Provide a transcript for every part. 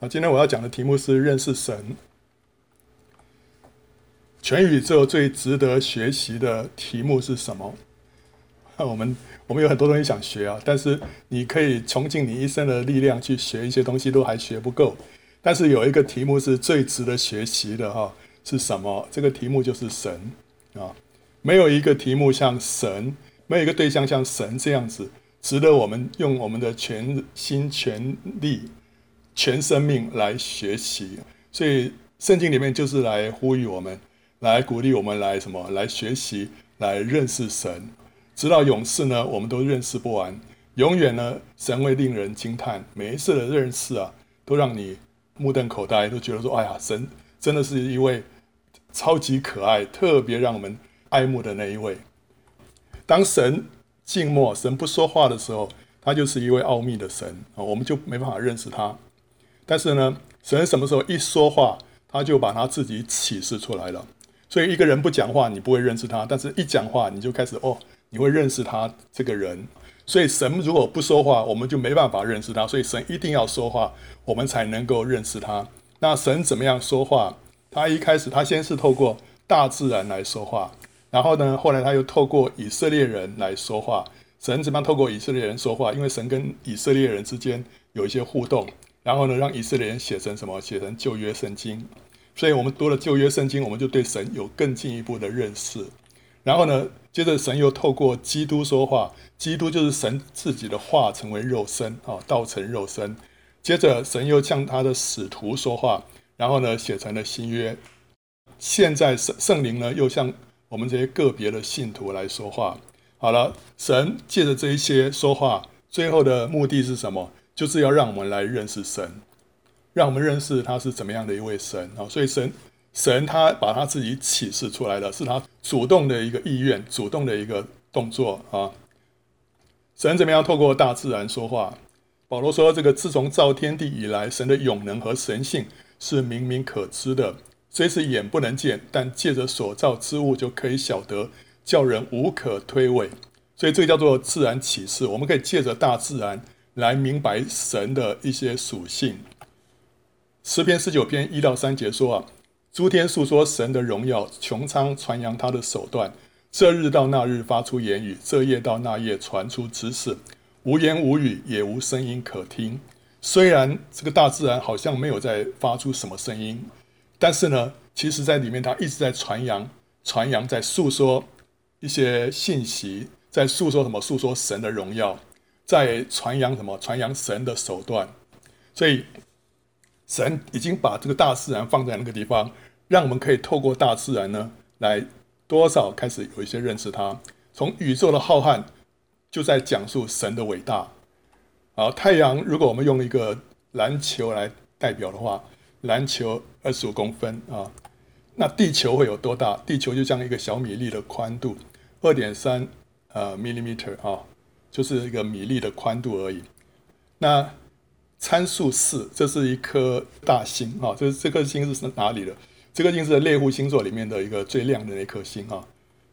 啊，今天我要讲的题目是认识神。全宇宙最值得学习的题目是什么？我们我们有很多东西想学啊，但是你可以穷尽你一生的力量去学一些东西，都还学不够。但是有一个题目是最值得学习的哈，是什么？这个题目就是神啊！没有一个题目像神，没有一个对象像神这样子，值得我们用我们的全心全力。全生命来学习，所以圣经里面就是来呼吁我们，来鼓励我们来什么？来学习，来认识神，直到永世呢，我们都认识不完。永远呢，神会令人惊叹，每一次的认识啊，都让你目瞪口呆，都觉得说：“哎呀，神真的是一位超级可爱、特别让我们爱慕的那一位。”当神静默、神不说话的时候，他就是一位奥秘的神啊，我们就没办法认识他。但是呢，神什么时候一说话，他就把他自己启示出来了。所以一个人不讲话，你不会认识他；但是一讲话，你就开始哦，你会认识他这个人。所以神如果不说话，我们就没办法认识他。所以神一定要说话，我们才能够认识他。那神怎么样说话？他一开始他先是透过大自然来说话，然后呢，后来他又透过以色列人来说话。神怎么样透过以色列人说话？因为神跟以色列人之间有一些互动。然后呢，让以色列人写成什么？写成旧约圣经。所以我们读了旧约圣经，我们就对神有更进一步的认识。然后呢，接着神又透过基督说话，基督就是神自己的话成为肉身啊，道成肉身。接着神又向他的使徒说话，然后呢，写成了新约。现在圣圣灵呢，又向我们这些个别的信徒来说话。好了，神借着这一些说话，最后的目的是什么？就是要让我们来认识神，让我们认识他是怎么样的一位神啊！所以神神他把他自己启示出来了，是他主动的一个意愿，主动的一个动作啊！神怎么样透过大自然说话？保罗说：“这个自从造天地以来，神的永能和神性是明明可知的，虽是眼不能见，但借着所造之物就可以晓得，叫人无可推诿。所以这个叫做自然启示，我们可以借着大自然。”来明白神的一些属性。诗篇十九篇一到三节说啊，诸天述说神的荣耀，穹苍传扬他的手段。这日到那日发出言语，这夜到那夜传出知识。无言无语，也无声音可听。虽然这个大自然好像没有在发出什么声音，但是呢，其实在里面它一直在传扬、传扬，在诉说一些信息，在诉说什么？诉说神的荣耀。在传扬什么？传扬神的手段，所以神已经把这个大自然放在那个地方，让我们可以透过大自然呢，来多少开始有一些认识它。从宇宙的浩瀚，就在讲述神的伟大。好，太阳如果我们用一个篮球来代表的话，篮球二十五公分啊，那地球会有多大？地球就像一个小米粒的宽度，二点三呃毫米米啊。就是一个米粒的宽度而已。那参数四，这是一颗大星啊，这这颗星是哪里的？这颗星是猎户星座里面的一个最亮的那颗星啊。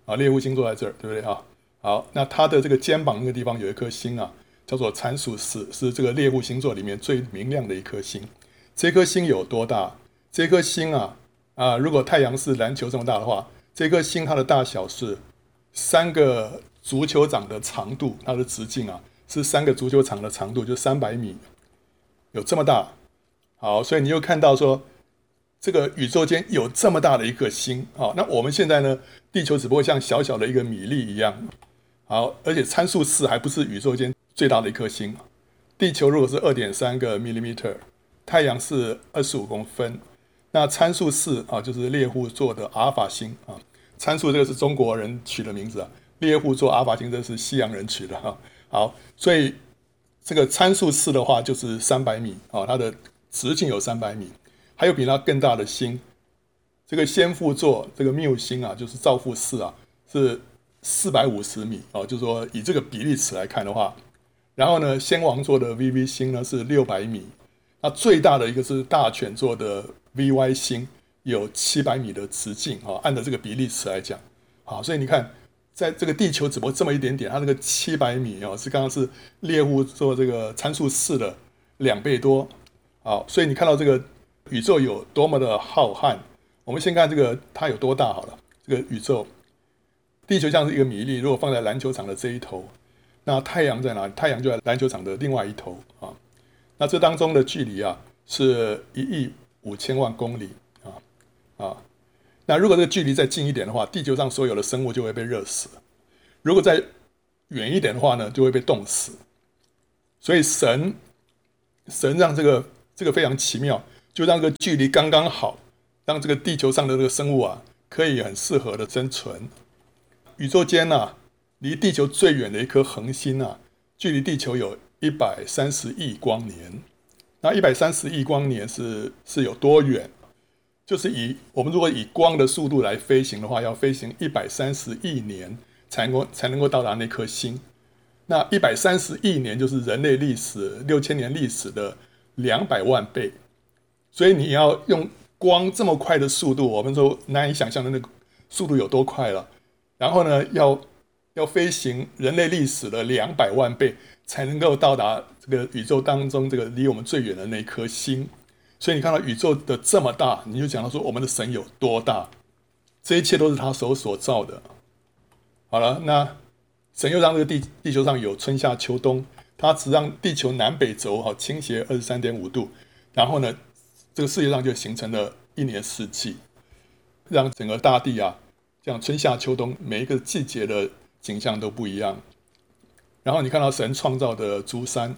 啊，猎户星座在这儿，对不对啊？好，那它的这个肩膀那个地方有一颗星啊，叫做参数四，是这个猎户星座里面最明亮的一颗星。这颗星有多大？这颗星啊啊，如果太阳是篮球这么大的话，这颗星它的大小是三个。足球场的长度，它的直径啊，是三个足球场的长度，就三百米，有这么大。好，所以你又看到说，这个宇宙间有这么大的一颗星。好，那我们现在呢，地球只不过像小小的一个米粒一样。好，而且参数四还不是宇宙间最大的一颗星。地球如果是二点三个 millimeter，太阳是二十五公分，那参数四啊，就是猎户座的阿尔法星啊。参数这个是中国人取的名字啊。猎户座阿法星，这是西洋人取的哈。好，所以这个参数四的话就是三百米啊，它的直径有三百米。还有比它更大的星，这个仙妇座这个缪星啊，就是造父四啊，是四百五十米啊，就是说以这个比例尺来看的话，然后呢，仙王座的 VV 星呢是六百米，那最大的一个是大犬座的 VY 星，有七百米的直径啊，按照这个比例尺来讲，好，所以你看。在这个地球只不过这么一点点，它那个七百米哦，是刚刚是猎户座这个参数四的两倍多好，所以你看到这个宇宙有多么的浩瀚。我们先看这个它有多大好了。这个宇宙，地球像是一个米粒，如果放在篮球场的这一头，那太阳在哪里？太阳就在篮球场的另外一头啊。那这当中的距离啊，是一亿五千万公里啊啊。那如果这个距离再近一点的话，地球上所有的生物就会被热死；如果再远一点的话呢，就会被冻死。所以神神让这个这个非常奇妙，就让这个距离刚刚好。让这个地球上的这个生物啊，可以很适合的生存。宇宙间呢、离地球最远的一颗恒星啊，距离地球有一百三十亿光年。那一百三十亿光年是是有多远？就是以我们如果以光的速度来飞行的话，要飞行一百三十亿年才能够才能够到达那颗星。那一百三十亿年就是人类历史六千年历史的两百万倍。所以你要用。光这么快的速度，我们说难以想象的那个速度有多快了。然后呢，要要飞行人类历史的两百万倍，才能够到达这个宇宙当中这个离我们最远的那颗星。所以你看到宇宙的这么大，你就讲到说我们的神有多大？这一切都是他手所造的。好了，那神又让这个地地球上有春夏秋冬，他只让地球南北轴哈倾斜二十三点五度，然后呢，这个世界上就形成了一年四季，让整个大地啊，这样春夏秋冬每一个季节的景象都不一样。然后你看到神创造的诸山，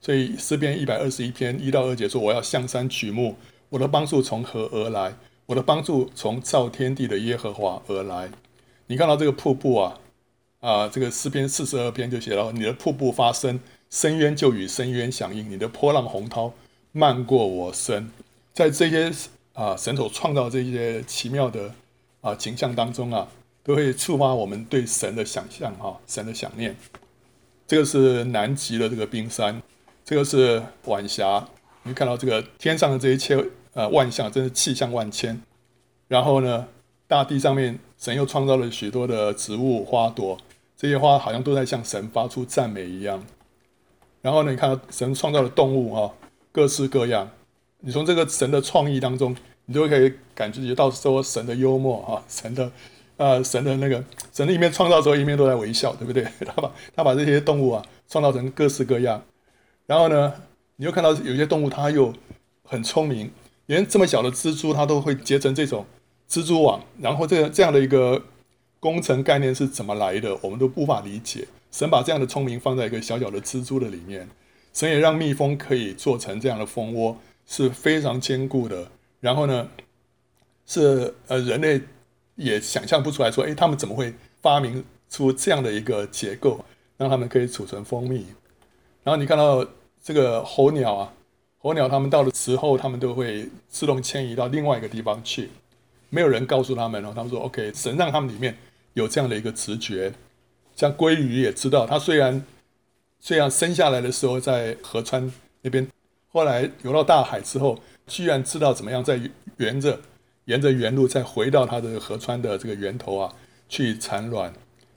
所以诗篇一百二十一篇一到二节说：“我要向山举目，我的帮助从何而来？我的帮助从造天地的耶和华而来。”你看到这个瀑布啊，啊，这个诗篇四十二篇就写到：“你的瀑布发声，深渊就与深渊响应；你的波浪洪涛漫过我身。”在这些啊神所创造这些奇妙的啊景象当中啊，都会触发我们对神的想象哈，神的想念。这个是南极的这个冰山，这个是晚霞。你看到这个天上的这一切呃万象，真是气象万千。然后呢，大地上面神又创造了许多的植物花朵，这些花好像都在向神发出赞美一样。然后呢，你看到神创造的动物哈，各式各样。你从这个神的创意当中，你就可以感觉到说神的幽默啊，神的，呃，神的那个神的一面创造的时候，一面都在微笑，对不对？他把他把这些动物啊创造成各式各样，然后呢，你又看到有些动物它又很聪明，连这么小的蜘蛛它都会结成这种蜘蛛网，然后这个这样的一个工程概念是怎么来的？我们都无法理解。神把这样的聪明放在一个小小的蜘蛛的里面，神也让蜜蜂可以做成这样的蜂窝。是非常坚固的，然后呢，是呃人类也想象不出来说，哎，他们怎么会发明出这样的一个结构，让他们可以储存蜂蜜？然后你看到这个候鸟啊，候鸟他们到了时候，他们都会自动迁移到另外一个地方去，没有人告诉他们哦，他们说 OK，神让他们里面有这样的一个直觉，像鲑鱼也知道，它虽然虽然生下来的时候在河川那边。后来游到大海之后，居然知道怎么样再沿着沿着原路再回到它的河川的这个源头啊去产卵。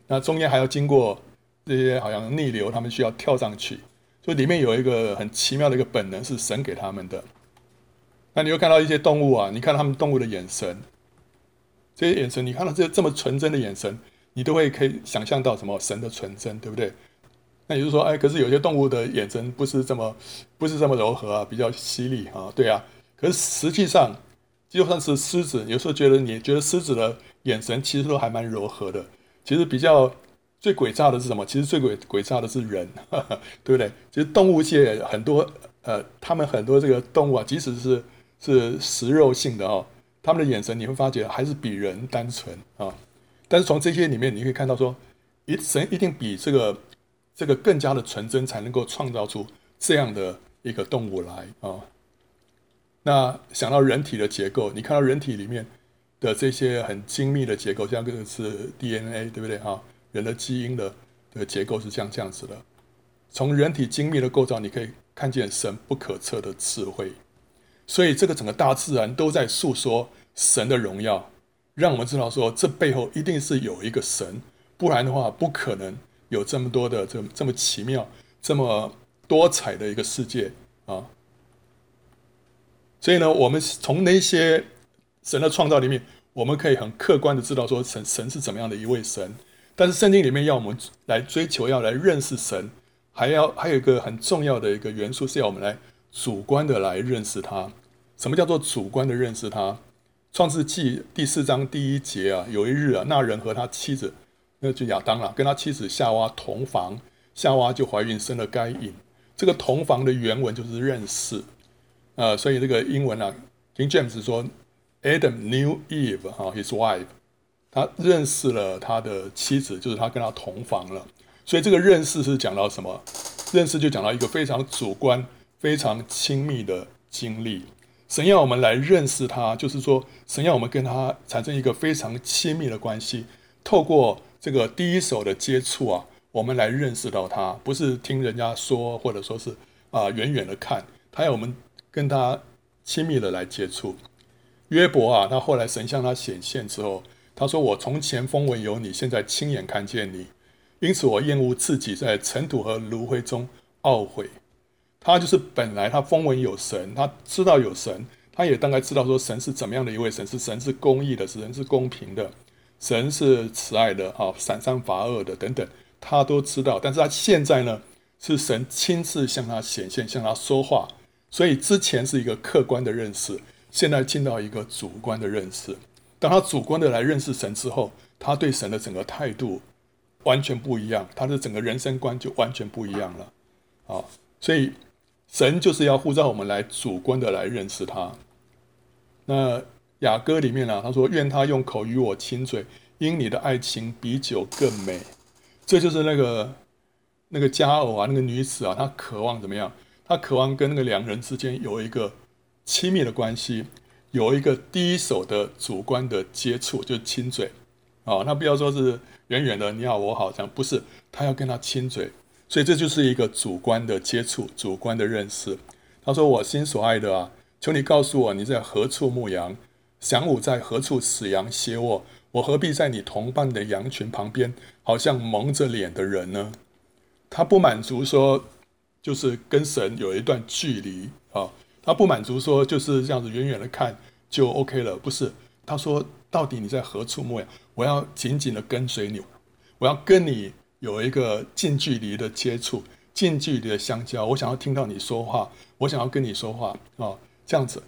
那中间还要经过这些好像逆流，他们需要跳上去。所以里面有一个很奇妙的一个本能是神给他们的。那你又看到一些动物啊，你看他们动物的眼神，这些眼神，你看到这这么纯真的眼神，你都会可以想象到什么神的纯真，对不对？那也就是说，哎，可是有些动物的眼神不是这么，不是这么柔和啊，比较犀利啊，对啊。可是实际上，就算是狮子，有时候觉得你觉得狮子的眼神其实都还蛮柔和的。其实比较最诡诈的是什么？其实最诡诡诈的是人，呵呵，对不对？其实动物界很多，呃，他们很多这个动物啊，即使是是食肉性的哦，他们的眼神你会发觉还是比人单纯啊。但是从这些里面，你可以看到说，一神一定比这个。这个更加的纯真，才能够创造出这样的一个动物来啊、那想到人体的结构，你看到人体里面的这些很精密的结构，像这个是 DNA，对不对啊？人的基因的的结构是像这样子的。从人体精密的构造，你可以看见神不可测的智慧。所以这个整个大自然都在诉说神的荣耀，让我们知道说，这背后一定是有一个神，不然的话不可能。有这么多的这这么奇妙、这么多彩的一个世界啊！所以呢，我们从那些神的创造里面，我们可以很客观的知道说神神是怎么样的一位神。但是圣经里面要我们来追求，要来认识神，还要还有一个很重要的一个元素是要我们来主观的来认识他。什么叫做主观的认识他？创世记第四章第一节啊，有一日啊，那人和他妻子，那就亚当了，跟他妻子夏娃同房，夏娃就怀孕生了该隐。这个同房的原文就是认识。呃，所以这个英文啊，King James 说，Adam knew Eve 哈，his wife，他认识了他的妻子，就是他跟他同房了。所以这个认识是讲到什么？认识就讲到一个非常主观、非常亲密的经历。神要我们来认识他，就是说，神要我们跟他产生一个非常亲密的关系。透过这个第一手的接触啊，我们来认识到他，不是听人家说，或者说是啊、远远的看，他要我们。跟他亲密的来接触，约伯啊，他后来神向他显现之后，他说：“我从前风闻有你，现在亲眼看见你，因此我厌恶自己在尘土和炉灰中懊悔。”他就是本来他风闻有神，他知道有神，他也大概知道说神是怎么样的一位神，是神是公义的，是神是公平的，神是慈爱的啊，赏善罚恶的等等，他都知道。但是他现在呢，是神亲自向他显现，向他说话。所以之前是一个客观的认识，现在进到一个主观的认识。当他主观的来认识神之后，他对神的整个态度完全不一样，他的整个人生观就完全不一样了。啊，所以神就是要呼召我们来主观的来认识他。那雅歌里面呢、他说：“愿他用口与我亲嘴，因你的爱情比酒更美。”这就是那个那个佳偶啊，那个女子啊，她渴望怎么样？她渴望跟那个两人之间有一个亲密的关系，有一个第一手的主观的接触，就是亲嘴啊。那不要说是远远的你好我好这样，不是，他要跟他亲嘴，所以这就是一个主观的接触，主观的认识。他说：“我心所爱的啊，求你告诉我你在何处牧羊，晌午在何处使羊歇卧？我何必在你同伴的羊群旁边，好像蒙着脸的人呢？”他不满足说。就是跟神有一段距离啊，他不满足说就是这样子远远的看就 OK 了，不是？他说到底你在何处牧羊？我要紧紧的跟随你，我要跟你有一个近距离的接触，近距离的相交。我想要听到你说话，我想要跟你说话啊，这样子。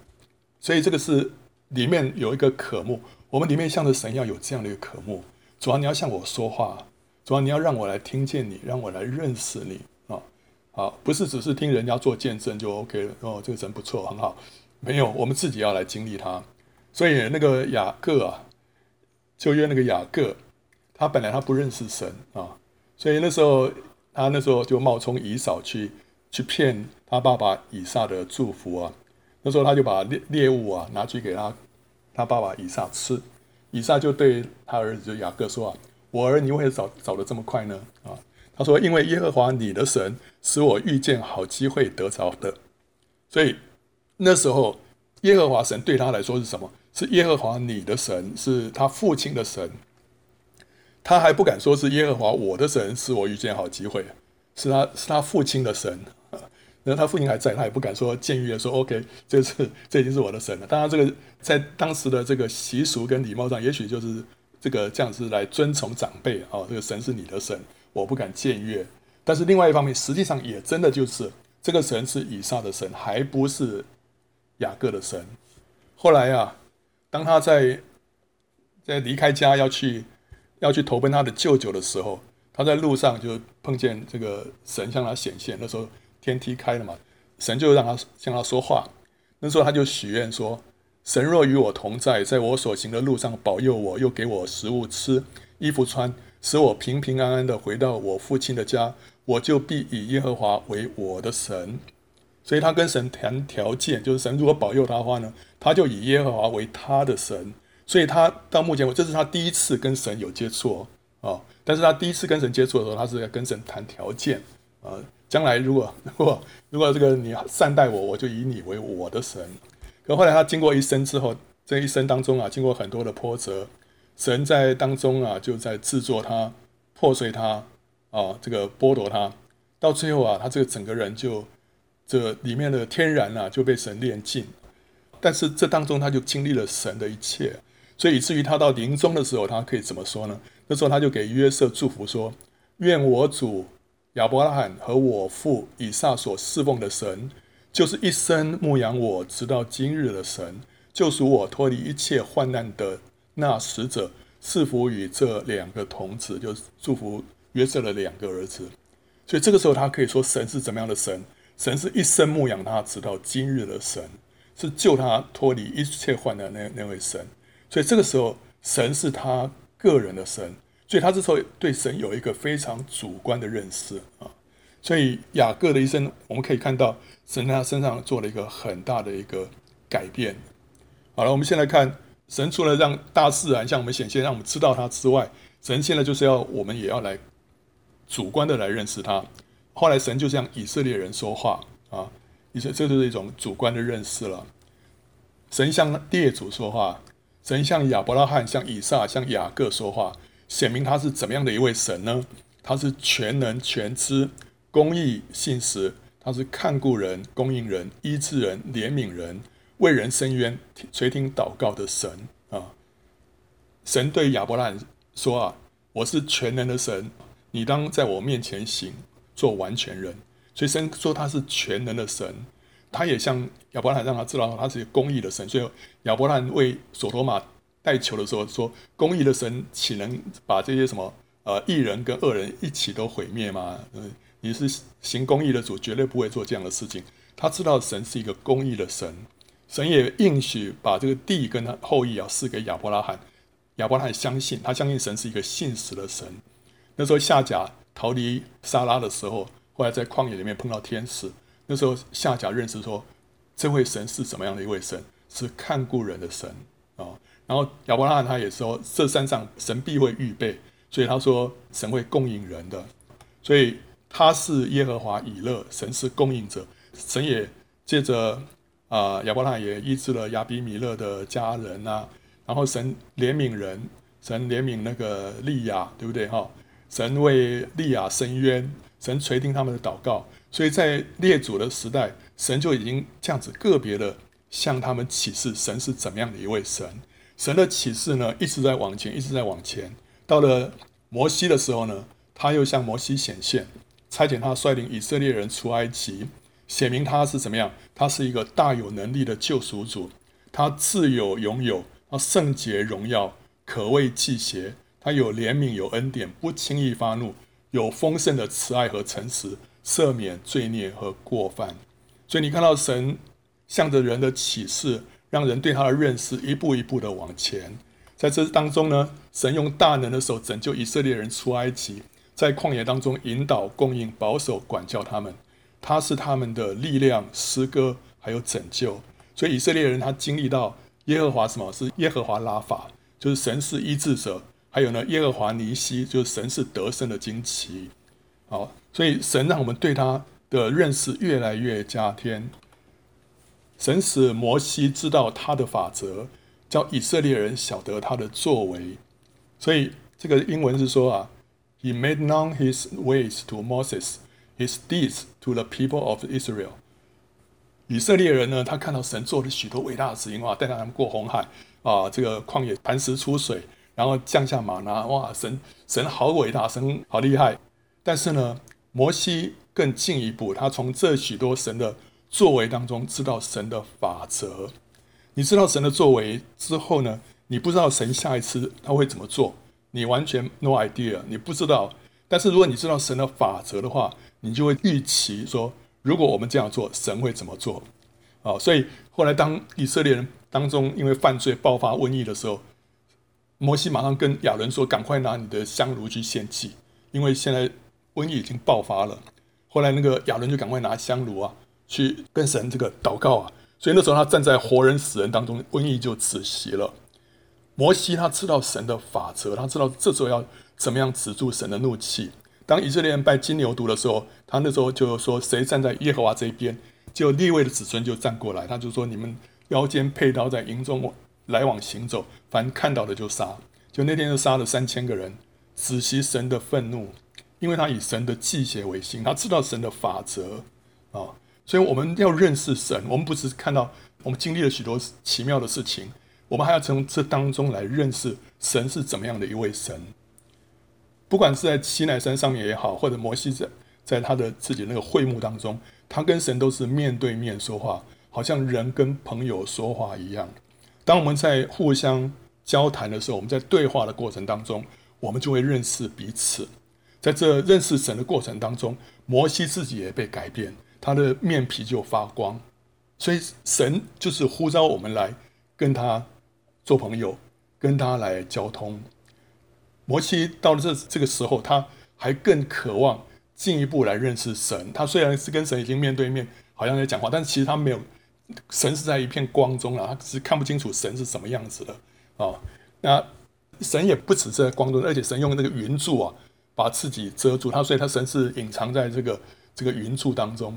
所以这个是里面有一个渴慕，我们里面向着神要有这样的一个渴慕。主要你要向我说话，主要你要让我来听见你，让我来认识你。好，不是只是听人家做见证就 OK 了哦，这个神不错，很好。没有，我们自己要来经历他。所以那个雅各啊，就约那个雅各，他本来他不认识神啊，所以那时候他那时候就冒充以扫去去骗他爸爸以撒的祝福啊。那时候他就把猎猎物啊拿去给他他爸爸以撒吃，以撒就对他儿子就雅各说啊：“我儿，你为何找找得这么快呢？”啊。他说：“因为耶和华你的神使我遇见好机会得着的，所以那时候耶和华神对他来说是什么？是耶和华你的神，是他父亲的神。他还不敢说是耶和华我的神使我遇见好机会，是他是他父亲的神。然后他父亲还在，他也不敢说僭越说 OK，这是这已经是我的神了。当然，这个在当时的这个习俗跟礼貌上，也许就是这个这样子来尊崇长辈啊、哦。这个神是你的神。”我不敢僭越，但是另外一方面，实际上也真的就是这个神是以撒的神，还不是雅各的神。后来啊，当他在在离开家要去要去投奔他的舅舅的时候，他在路上就碰见这个神向他显现。那时候天梯开了嘛，神就让他向他说话。那时候他就许愿说：“神若与我同在，在我所行的路上保佑我，又给我食物吃，衣服穿。”使我平平安安的回到我父亲的家，我就必以耶和华为我的神。所以他跟神谈条件，就是神如果保佑他的话呢，他就以耶和华为他的神。所以他到目前为止，这是他第一次跟神有接触哦，但是他第一次跟神接触的时候，他是在跟神谈条件啊。将来如果 如果如果这个你善待我，我就以你为我的神。可后来他经过一生之后，这一生当中啊，经过很多的波折。神在当中啊，就在制作他、破碎他啊，这个剥夺他，到最后啊，他这个整个人就这里面的天然啊就被神炼尽。但是这当中他就经历了神的一切，所以以至于他到临终的时候，他可以怎么说呢？那时候他就给约瑟祝福说：“愿我主亚伯拉罕和我父以撒所侍奉的神，就是一生牧养我直到今日的神，救赎我脱离一切患难的那使者，赐福与这两个童子，就祝福约瑟的两个儿子。所以这个时候，他可以说神是怎么样的神？神是一生牧养他直到今日的神。”是救他脱离一切患难那那位神，所以这个时候神是他个人的神，所以他这时候对神有一个非常主观的认识啊。所以雅各的一生，我们可以看到神在他身上做了一个很大的一个改变。好了，我们先来看神除了让大自然向我们显现，让我们知道他之外，神现在就是要我们也要来主观的来认识他。后来神就向以色列人说话啊。你说这就是一种主观的认识了。神向列祖说话，神向亚伯拉罕、向以撒、向雅各说话，显明他是怎么样的一位神呢？他是全能、全知、公义、信实，他是看顾人、供应人、医治人、怜悯人、为人伸冤、垂听祷告的神啊！神对亚伯拉罕说啊：“我是全能的神，你当在我面前行，做完全人。”所以神说他是全能的神，他也向亚伯拉罕让他知道他是一个公义的神。所以亚伯拉罕为所罗玛代求的时候说：“公义的神岂能把这些什么呃义人跟恶人一起都毁灭吗？嗯，你是行公义的主，绝对不会做这样的事情。他知道神是一个公义的神，神也应许把这个地跟他后裔要赐给亚伯拉罕。亚伯拉罕相信，他相信神是一个信实的神。那时候夏甲逃离撒拉的时候。后来在旷野里面碰到天使，那时候夏甲认识说，这位神是怎么样的一位神？是看顾人的神啊。然后亚伯拉罕他也说，这山上神必会预备，所以他说神会供应人的，所以他是耶和华以勒，神是供应者。神也借着啊亚伯拉罕也医治了亚比米勒的家人啊，然后神怜悯人，神怜悯那个利亚，对不对哈？神为利亚伸冤。神垂听他们的祷告，所以在列祖的时代，神就已经这样子个别的向他们启示神是怎么样的一位神。神的启示呢，一直在往前，一直在往前。到了摩西的时候呢，他又向摩西显现，差遣他率领以色列人出埃及，写明他是怎么样？他是一个大有能力的救赎主，他自有拥有，他圣洁荣耀，可畏忌邪，他有怜悯有恩典，不轻易发怒。有丰盛的慈爱和诚实，赦免罪孽和过犯。所以你看到神向着人的启示，让人对他的认识一步一步的往前。在这当中呢，神用大能的手拯救以色列人出埃及，在旷野当中引导、供应、保守、管教他们。他是他们的力量、诗歌，还有拯救。所以以色列人他经历到耶和华什么？是耶和华拉法，就是神是医治者。还有呢，耶和华尼西就是神是得胜的旌旗，好，所以神让我们对他的认识越来越加添。神使摩西知道他的法则，叫以色列人晓得他的作为。所以这个英文是说啊，He made known His ways to Moses, His deeds to the people of Israel。以色列人呢，他看到神做了许多伟大的事情啊，带他们过红海啊，这个旷野磐石出水。然后降下玛拿，哇，神神好伟大，神好厉害。但是呢，摩西更进一步，他从这许多神的作为当中知道神的法则。你知道神的作为之后呢，你不知道神下一次他会怎么做，你完全 no idea，你不知道。但是如果你知道神的法则的话，你就会预期说，如果我们这样做，神会怎么做？啊，所以后来当以色列人当中因为犯罪爆发瘟疫的时候。摩西马上跟亚伦说：“赶快拿你的香炉去献祭，因为现在瘟疫已经爆发了。”后来那个亚伦就赶快拿香炉啊，去跟神这个祷告啊。所以那时候他站在活人死人当中，瘟疫就止息了。摩西他知道神的法则，他知道这时候要怎么样止住神的怒气。当以色列人拜金牛犊的时候，他那时候就说：“谁站在耶和华这一边？”就立位的子孙就站过来，他就说：“你们腰间佩刀在营中。”来往行走，凡看到的就杀。就那天就杀了三千个人，止息神的愤怒，因为他以神的忌邪为心，他知道神的法则啊。所以我们要认识神，我们不只是看到我们经历了许多奇妙的事情，我们还要从这当中来认识神是怎么样的一位神。不管是在西奈山上面也好，或者摩西在在他的自己那个会幕当中，他跟神都是面对面说话，好像人跟朋友说话一样。当我们在互相交谈的时候，我们在对话的过程当中，我们就会认识彼此。在这认识神的过程当中，摩西自己也被改变，他的面皮就发光。所以神就是呼召我们来跟他做朋友，跟他来交通。摩西到了这这个时候，他还更渴望进一步来认识神。他虽然是跟神已经面对面，好像在讲话，但是其实他没有，神是在一片光中啊，他只是看不清楚神是什么样子的啊、那神也不只是在光中，而且神用那个云柱啊，把自己遮住。他所以他神是隐藏在这个这个云柱当中，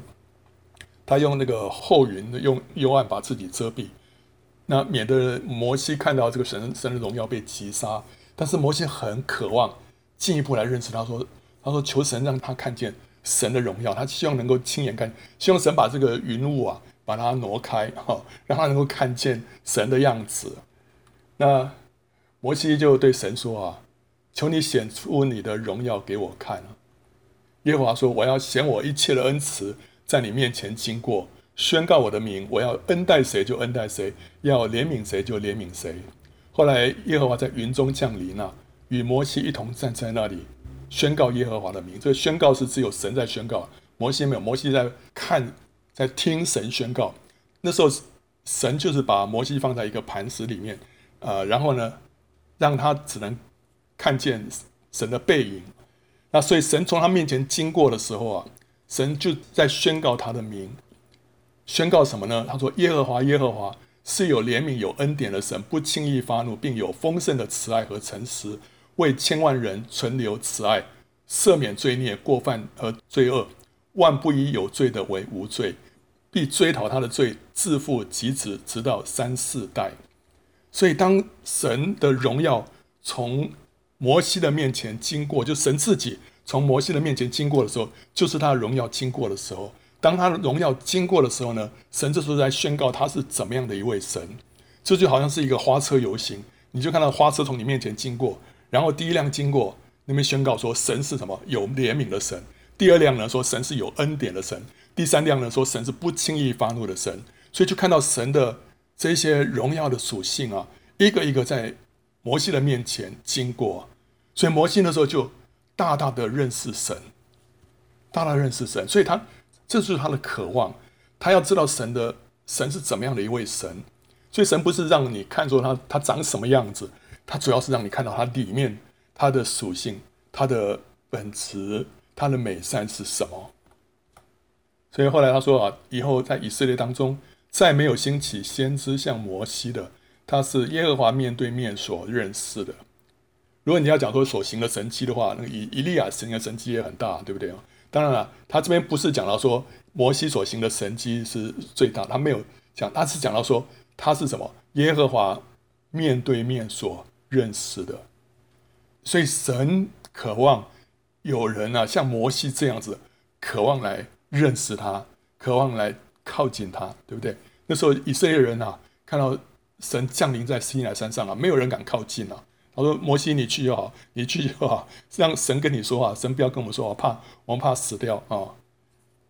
他用那个厚云，用幽暗把自己遮蔽，那免得摩西看到这个神神的荣耀被击杀。但是摩西很渴望进一步来认识他，说：“他说求神让他看见神的荣耀，他希望能够亲眼看，希望神把这个云雾啊，把它挪开，哈，让他能够看见神的样子。”那摩西就对神说：“啊，求你显出你的荣耀给我看。”耶和华说：“我要显我一切的恩慈在你面前经过，宣告我的名，我要恩待谁就恩待谁，要怜悯谁就怜悯谁。”后来，耶和华在云中降临了，与摩西一同站在那里，宣告耶和华的名。这个宣告是只有神在宣告，摩西没有。摩西在看，在听神宣告。那时候，神就是把摩西放在一个磐石里面，呃，然后呢，让他只能看见神的背影。那所以，神从他面前经过的时候啊，神就在宣告他的名。宣告什么呢？他说：“耶和华，耶和华。”是有怜悯、有恩典的神，不轻易发怒，并有丰盛的慈爱和诚实，为千万人存留慈爱，赦免罪孽、过犯和罪恶，万不以有罪的为无罪，必追讨他的罪，自父及子，直到三四代。所以，当神的荣耀从摩西的面前经过，就神自己从摩西的面前经过的时候，就是他荣耀经过的时候。当他的荣耀经过的时候呢，神这时候在宣告他是怎么样的一位神，这就好像是一个花车游行，你就看到花车从你面前经过，然后第一辆经过那边宣告说神是什么？有怜悯的神，第二辆呢说神是有恩典的神，第三辆呢说神是不轻易发怒的神，所以就看到神的这些荣耀的属性啊，一个一个在摩西的面前经过，所以摩西那时候就大大的认识神，大大认识神，所以他。这就是他的渴望，他要知道神的神是怎么样的一位神，所以神不是让你看出他他长什么样子，他主要是让你看到他里面他的属性、他的本质、他的美善是什么。所以后来他说啊，以后在以色列当中再没有兴起先知像摩西的，他是耶和华面对面所认识的。如果你要讲说所行的神迹的话，那个以以利亚行的神迹也很大，对不对啊？当然了，他这边不是讲到说摩西所行的神迹是最大，他没有讲，他是讲到说他是什么耶和华面对面所认识的，所以神渴望有人啊像摩西这样子，渴望来认识他，渴望来靠近他，对不对？那时候以色列人啊看到神降临在西奈山上啊，没有人敢靠近啊。他说：“摩西，你去就好，你去就好，让神跟你说话，神不要跟我们说话，怕我们怕死掉啊、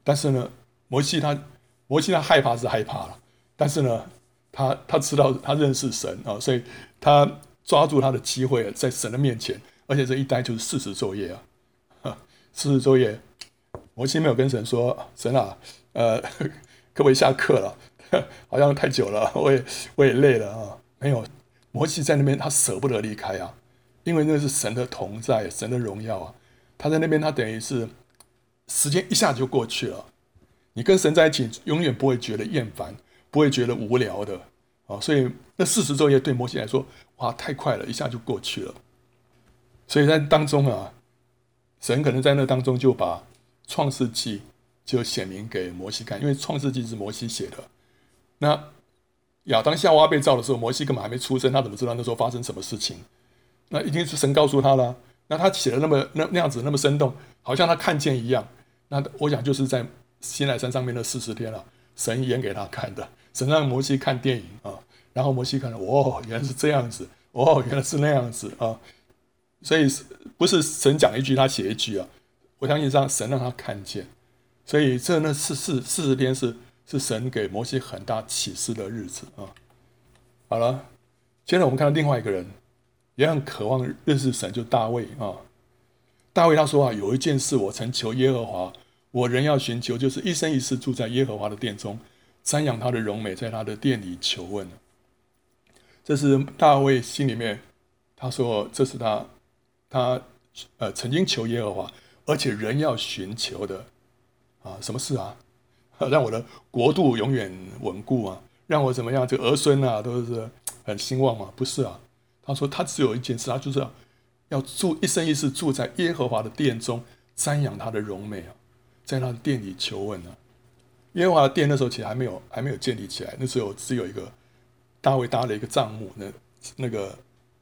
但是呢，摩西他摩西他害怕是害怕了，但是呢，他他知道他认识神啊、所以他抓住他的机会，在神的面前，而且这一待就是四十昼夜啊，四十昼夜，摩西没有跟神说，神啊，呃，可不可以下课了？好像太久了，我也我也累了啊，没有。”摩西在那边，他舍不得离开啊，因为那是神的同在，神的荣耀啊。他在那边，他等于是时间一下就过去了。你跟神在一起，永远不会觉得厌烦，不会觉得无聊的啊。所以那四十昼夜对摩西来说，哇，太快了，一下就过去了。所以在当中啊，神可能在那当中就把创世纪就显明给摩西看，因为创世纪是摩西写的。那亚当夏娃被造的时候，摩西根本还没出生，他怎么知道那时候发生什么事情？那一定是神告诉他了。那他写的那么那那样子那么生动，好像他看见一样。那我想就是在西奈山上面的四十天了，神演给他看的，神让摩西看电影啊，然后摩西看了，哦，原来是这样子，哦，原来是那样子啊，所以不是神讲一句他写一句啊，我相信让神让他看见，所以这那四四四十天是是神给摩西很大启示的日子啊。好了，接着我们看到另外一个人，也很渴望认识神，就大卫啊。大卫他说啊，有一件事我曾求耶和华，我仍要寻求，就是一生一世住在耶和华的殿中，瞻仰他的荣美，在他的殿里求问。这是大卫心里面，他说这是他他呃曾经求耶和华，而且仍要寻求的啊，什么事啊？让我的国度永远稳固啊！让我怎么样？这个儿孙啊，都是很兴旺嘛？不是啊。他说他只有一件事，他就是要住一生一世住在耶和华的殿中，瞻仰他的荣美啊，在他的殿里求问啊。耶和华的殿那时候其实还没有还没有建立起来，那时候只有一个大卫搭了一个帐幕，那那个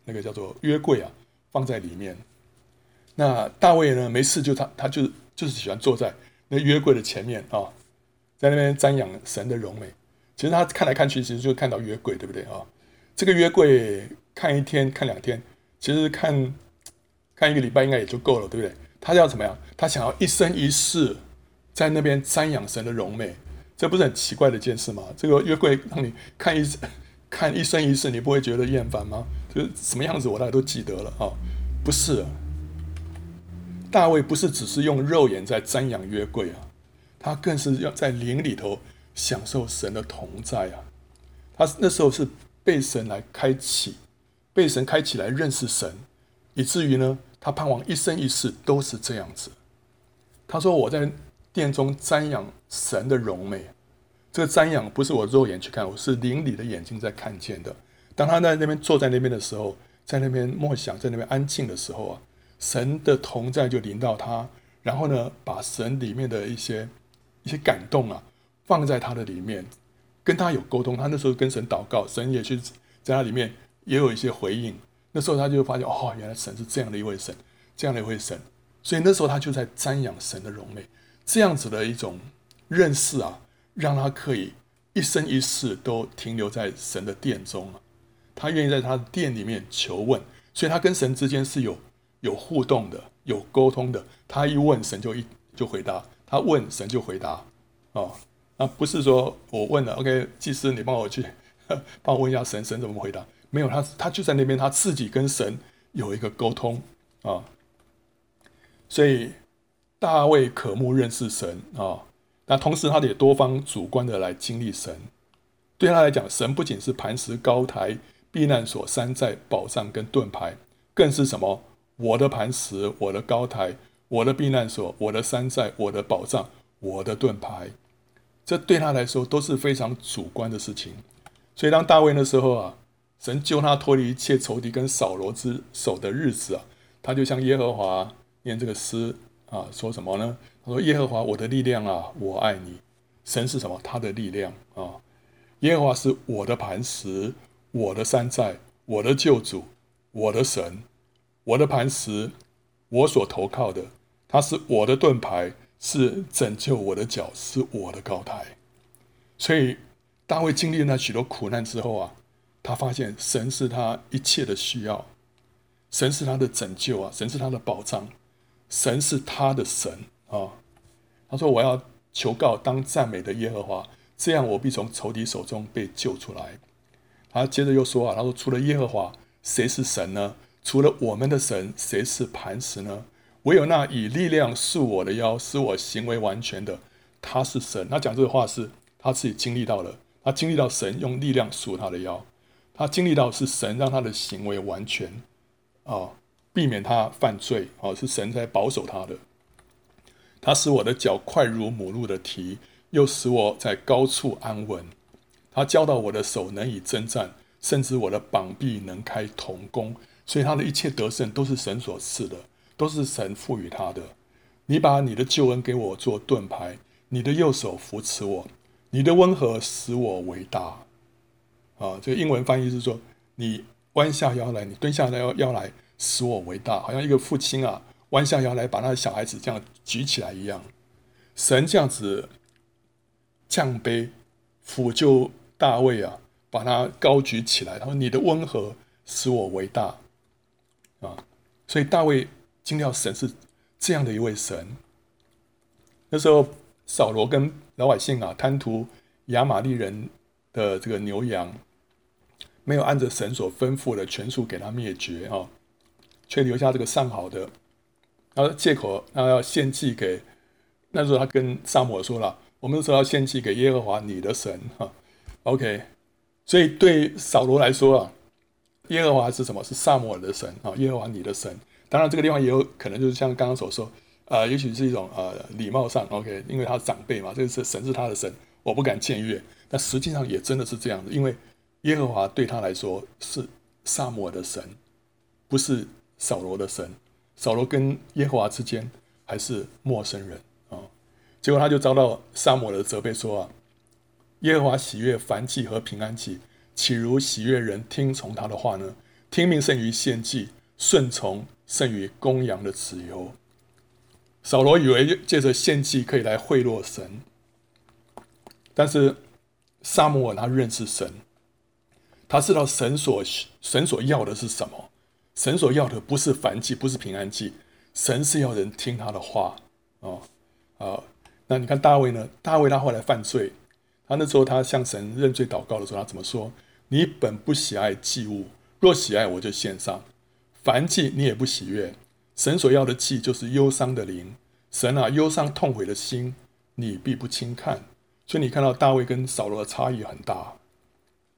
那个叫做约柜啊，放在里面。那大卫呢，没事就他他就就是喜欢坐在那约柜的前面啊，在那边瞻仰神的荣美。其实他看来看去，其实就看到约柜，对不对啊？这个约柜看一天看两天，其实看看一个礼拜应该也就够了，对不对？他要怎么样？他想要一生一世在那边瞻仰神的荣美，这不是很奇怪的一件事吗？这个约柜让你看一 看一生一世，你不会觉得厌烦吗？就是什么样子，我大概都记得了啊。不是，大卫不是只是用肉眼在瞻仰约柜啊，他更是要在灵里头。享受神的同在啊！他那时候是被神来开启，被神开启来认识神，以至于呢，他盼望一生一世都是这样子。他说：“我在殿中瞻仰神的荣美，这个瞻仰不是我肉眼去看，我是灵里的眼睛在看见的。当他在那边坐在那边的时候，在那边默想，在那边安静的时候啊，神的同在就临到他，然后呢，把神里面的一些一些感动啊。”放在他的里面，跟他有沟通。他那时候跟神祷告，神也去在他里面也有一些回应。那时候他就发现，哦，原来神是这样的一位神，这样的一位神。所以那时候他就在瞻仰神的荣美，这样子的一种认识啊，让他可以一生一世都停留在神的殿中啊。他愿意在他的殿里面求问，所以他跟神之间是有有互动的，有沟通的。他一问神就一就回答，他问神就回答，哦。啊，不是说我问了，OK，祭司你帮我去 帮我问一下神，神怎么回答？没有，他他就在那边，他自己跟神有一个沟通啊。所以大卫渴慕认识神啊，那同时他也多方主观的来经历神。对他来讲，神不仅是磐石、高台、避难所、山寨、宝藏跟盾牌，更是什么？我的磐石，我的高台，我的避难所，我的山寨，我的宝藏，我的盾牌。这对他来说都是非常主观的事情，所以当大卫那时候啊，神救他脱离一切仇敌跟扫罗之手的日子啊，他就向耶和华念这个诗啊，说什么呢？他说：“耶和华我的力量啊，我爱你。”神是什么？他的力量啊！耶和华是我的磐石，我的山寨，我的救主，我的神，我的磐石，我所投靠的，他是我的盾牌。是拯救我的脚，是我的高台。所以大卫经历了那许多苦难之后啊，他发现神是他一切的需要，神是他的拯救啊，神是他的保障，神是他的神啊。他说：“我要求告当赞美的耶和华，这样我必从仇敌手中被救出来。”他接着又说啊：“他说除了耶和华，谁是神呢？除了我们的神，谁是磐石呢？”唯有那以力量束我的腰，使我行为完全的，他是神。他讲这个话是他自己经历到了，他经历到神用力量束他的腰，他经历到是神让他的行为完全，啊、避免他犯罪，啊、是神在保守他的。他使我的脚快如母鹿的蹄，又使我在高处安稳。他教导我的手能以征战，甚至我的膀臂能开铜弓。所以他的一切得胜都是神所赐的。都是神赋予他的。你把你的救恩给我做盾牌，你的右手扶持我，你的温和使我为大。啊，这个英文翻译是说：你弯下腰来，你蹲下来腰腰来，使我为大，好像一个父亲啊，弯下腰来把他的小孩子这样举起来一样。神这样子降卑，抚就大卫啊，把他高举起来。他说：“你的温和使我为大。”啊，所以大卫惊料神是这样的一位神。那时候扫罗跟老百姓啊贪图亚玛力人的这个牛羊，没有按着神所吩咐的全数给他灭绝啊，却留下这个上好的，然后借口他要献祭给。那时候他跟撒母耳说了：“我们说要献祭给耶和华你的神。”哈，OK。所以对扫罗来说啊，耶和华是什么？是撒摩尔的神啊，耶和华你的神。当然，这个地方也有可能就是像刚刚所说，呃，也许是一种呃礼貌上 OK，因为他是长辈嘛，这个是神是他的神，我不敢僭越。但实际上也真的是这样的，因为耶和华对他来说是撒摩尔的神，不是扫罗的神。扫罗跟耶和华之间还是陌生人啊。结果他就遭到撒母耳的责备，说啊，耶和华喜悦燔祭和平安祭，岂如喜悦人听从他的话呢？听命胜于献祭，顺从胜于公羊的脂油。扫罗以为借着献祭可以来贿赂神，但是撒母耳他认识神，他知道神所神所要的是什么？神所要的不是燔祭，不是平安祭，神是要人听他的话啊啊！那你看大卫呢？大卫他后来犯罪，他那时候他向神认罪祷告的时候，他怎么说？你本不喜爱祭物，若喜爱，我就献上。凡祭你也不喜悦。神所要的祭就是忧伤的灵。神啊，忧伤痛悔的心，你必不轻看。所以你看到大卫跟扫罗的差异很大。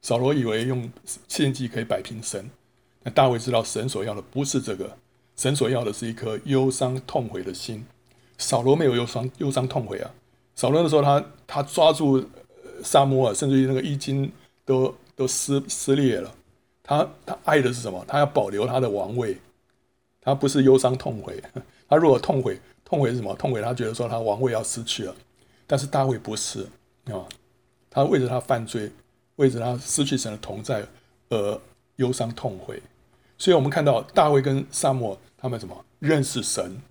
扫罗以为用献祭可以摆平神，但大卫知道神所要的不是这个，神所要的是一颗忧伤痛悔的心。扫罗没有忧伤忧伤痛悔啊！扫罗的时候，他他抓住撒母耳，甚至于那个衣襟都都撕撕裂了。他他爱的是什么？他要保留他的王位。他不是忧伤痛悔。他如果痛悔，痛悔是什么？痛悔他觉得说他王位要失去了。但是大卫不是啊，他为着他犯罪，为着他失去神的同在而忧伤痛悔。所以我们看到大卫跟撒母耳他们什么认识神？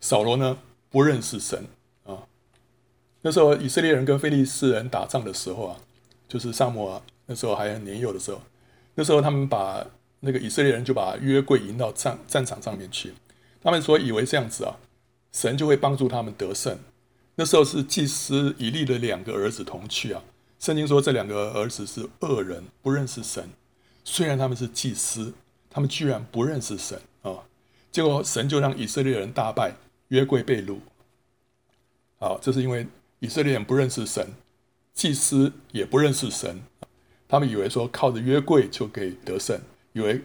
扫罗呢？不认识神！那时候以色列人跟非利士人打仗的时候啊，就是撒母啊那时候还很年幼的时候，那时候他们把那个以色列人就把约柜迎到战战场上面去。他们说以为这样子啊，神就会帮助他们得胜。那时候是祭司以利的两个儿子同去啊。圣经说这两个儿子是恶人，不认识神。虽然他们是祭司，他们居然不认识神啊！结果神就让以色列人大败。约柜被掳，好，这是因为以色列人不认识神，祭司也不认识神，他们以为说靠着约柜就可以得胜，以为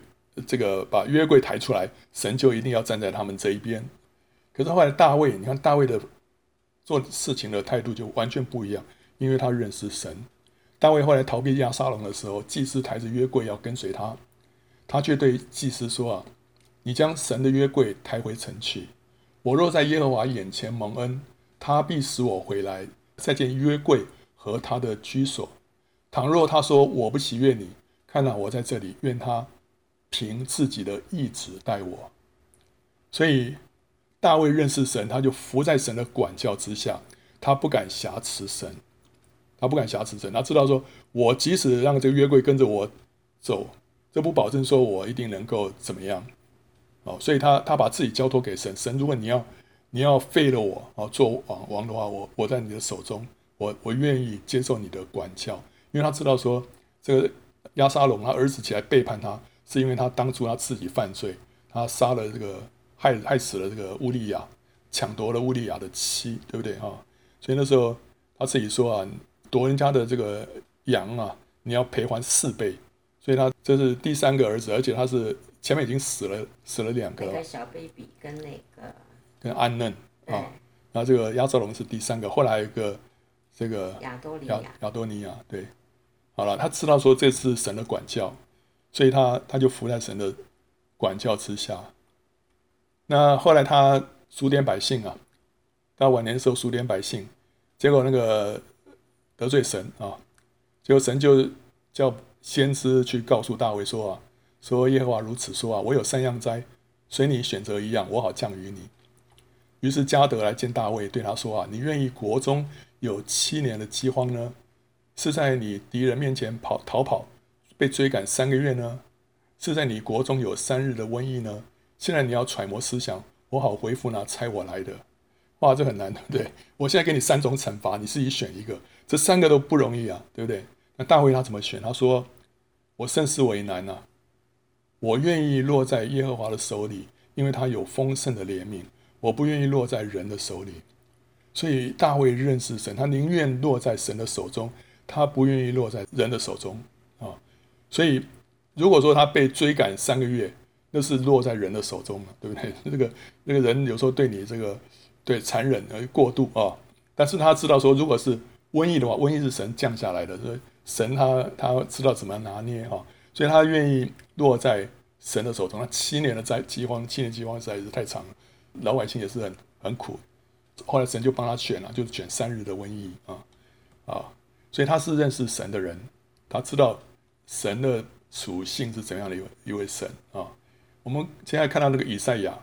这个把约柜抬出来，神就一定要站在他们这一边。可是后来大卫，你看大卫的做事情的态度就完全不一样，因为他认识神。大卫后来逃避亚沙龙的时候，祭司抬着约柜要跟随他，他却对祭司说：“啊，你将神的约柜抬回城去。”我若在耶和华眼前蒙恩，他必使我回来，再见约柜和他的居所。倘若他说我不喜悦你，看哪，我在这里，愿他凭自己的意志待我。所以大卫认识神，他就服在神的管教之下，他不敢挟持神，他不敢挟持神。他知道说，我即使让这个约柜跟着我走，这不保证说我一定能够怎么样。哦，所以他他把自己交托给神，神，如果你要你要废了我啊，做王王的话，我我在你的手中，我我愿意接受你的管教，因为他知道说这个押沙龙他儿子起来背叛他，是因为他当初他自己犯罪，他杀了这个害害死了这个乌利亚，抢夺了乌利亚的妻，对不对哈？所以那时候他自己说啊，夺人家的这个羊啊，你要赔还四倍，所以他这是第三个儿子，而且他是。前面已经死了，死了两个了。小 baby 跟那个跟安嫩啊，然后这个押沙龙是第三个，后来有一个这个亚多尼亚，亚多尼亚对，好了，他知道说这是神的管教，所以他他就服在神的管教之下。那后来他数点百姓啊，到晚年的时候数点百姓，结果那个得罪神啊，结果神就叫先知去告诉大卫说啊。说耶和华如此说啊，我有三样灾，随你选择一样，我好降于你。于是加德来见大卫，对他说：“啊，你愿意国中有七年的饥荒呢？是在你敌人面前跑逃跑，被追赶三个月呢？是在你国中有三日的瘟疫呢？现在你要揣摩思想，我好回复那猜我来的。哇，这很难，对不对？我现在给你三种惩罚，你自己选一个。这三个都不容易啊，对不对？那大卫他怎么选？他说：我甚是为难啊，我愿意落在耶和华的手里，因为他有丰盛的怜悯。”我不愿意落在人的手里，所以大卫认识神，他宁愿落在神的手中，他不愿意落在人的手中啊。所以，如果说他被追赶三个月，那是落在人的手中嘛，对不对？那个那个人有时候对你这个对残忍而过度啊，但是他知道说，如果是瘟疫的话，瘟疫是神降下来的，所以神他他知道怎么拿捏啊，所以他愿意落在神的手中。他七年的灾饥荒，七年饥荒实在是太长了。老百姓也是很很苦，后来神就帮他选了，就选三日的瘟疫啊啊，所以他是认识神的人，他知道神的属性是怎样的一一位神啊。我们现在看到那个以赛亚，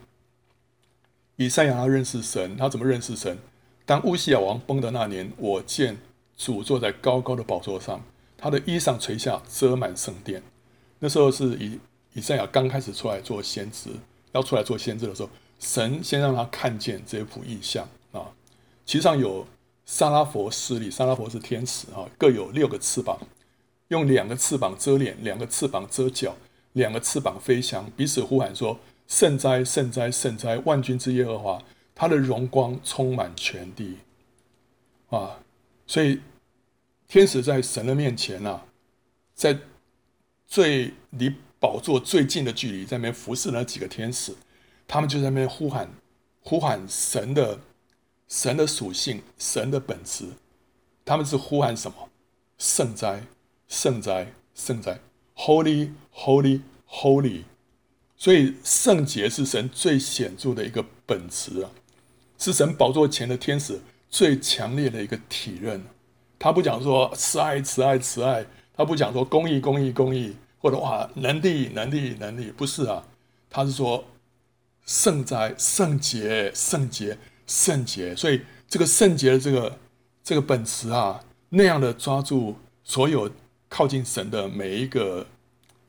以赛亚他认识神，他怎么认识神？当乌西雅王崩的那年，我见主坐在高高的宝座上，他的衣裳垂下，遮满圣殿。那时候是以以赛亚刚开始出来做先知，要出来做先知的时候。神先让他看见这幅意象啊，其上有撒拉佛势力，撒拉佛是天使啊，各有六个翅膀，用两个翅膀遮脸，两个翅膀遮脚，两个翅膀飞翔，彼此呼喊说：“圣哉，圣哉，圣哉！万军之耶和华，他的荣光充满全地。”啊，所以天使在神的面前啊，在最离宝座最近的距离，在那边服侍那几个天使。他们就在那边呼喊，呼喊神的神的属性，神的本质。他们是呼喊什么？圣哉，圣哉，圣哉！Holy, Holy, Holy！所以圣洁是神最显著的一个本质啊，是神宝座前的天使最强烈的一个体认。他不讲说慈爱，慈爱，慈爱；他不讲说公义，公义，公义，或者哇能力，能力，能力，不是啊，他是说。圣哉，圣洁，圣洁，圣洁。所以这个圣洁的这个这个本质啊，那样的抓住所有靠近神的每一个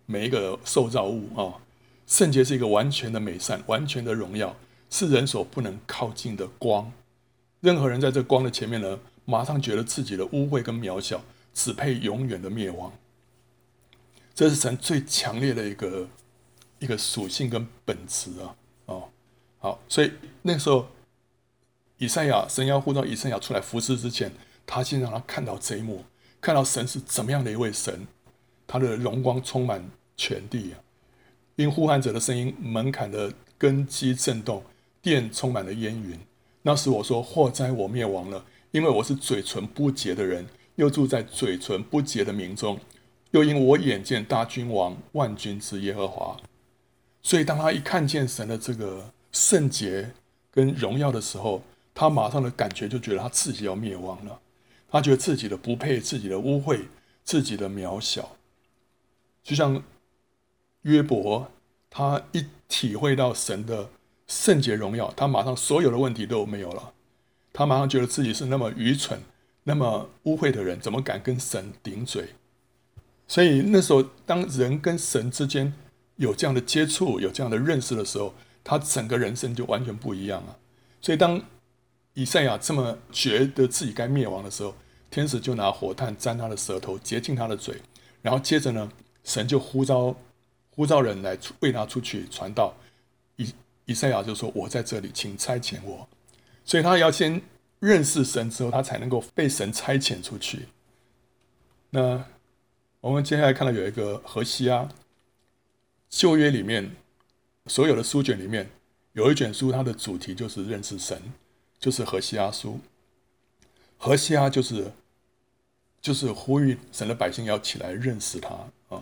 每一个受造物啊，圣洁是一个完全的美善，完全的荣耀，是人所不能靠近的光。任何人在这光的前面呢，马上觉得自己的污秽跟渺小，只配永远的灭亡。这是神最强烈的一个一个属性跟本质啊。好，所以那时候，以赛亚神要呼召以赛亚出来服侍之前，他先让他看到这一幕，看到神是怎么样的一位神，他的荣光充满全地啊！因呼喊者的声音，门槛的根基震动，殿充满了烟云。那时我说：祸灾，我灭亡了，因为我是嘴唇不洁的人，又住在嘴唇不洁的民中，又因我眼见大君王万军之耶和华。所以，当他一看见神的这个圣洁跟荣耀的时候，他马上的感觉就觉得他自己要灭亡了。他觉得自己的不配，自己的污秽，自己的渺小。就像约伯，他一体会到神的圣洁荣耀，他马上所有的问题都没有了。他马上觉得自己是那么愚蠢、那么污秽的人，怎么敢跟神顶嘴？所以那时候，当人跟神之间，有这样的接触，有这样的认识的时候，他整个人生就完全不一样了。所以，当以赛亚这么觉得自己该灭亡的时候，天使就拿火炭沾他的舌头，洁净他的嘴，然后接着呢，神就呼召呼召人来为他出去传道。以以赛亚就说：“我在这里，请差遣我。”所以他要先认识神之后，他才能够被神差遣出去。那我们接下来看到有一个何西啊。旧约里面所有的书卷里面，有一卷书，它的主题就是认识神，就是何西阿书。何西阿就是就是呼吁神的百姓要起来认识他啊。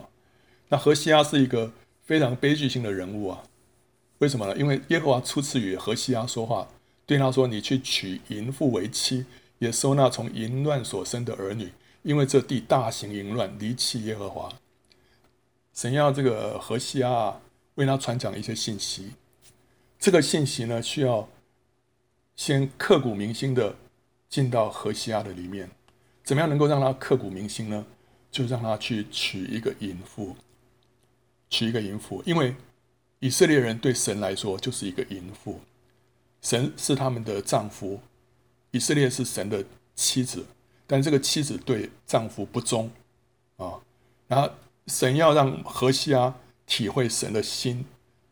那何西阿是一个非常悲剧性的人物啊。为什么呢？因为耶和华初次与何西阿说话，对他说：“你去娶淫妇为妻，也收纳从淫乱所生的儿女，因为这地大行淫乱，离弃耶和华。”神要这个何西阿为他传讲一些信息，这个信息呢，需要先刻骨铭心的进到何西阿的里面。怎么样能够让他刻骨铭心呢？就让他去娶一个淫妇，娶一个淫妇，因为以色列人对神来说就是一个淫妇，神是他们的丈夫，以色列是神的妻子，但这个妻子对丈夫不忠。啊，然后神要让何西阿体会神的心，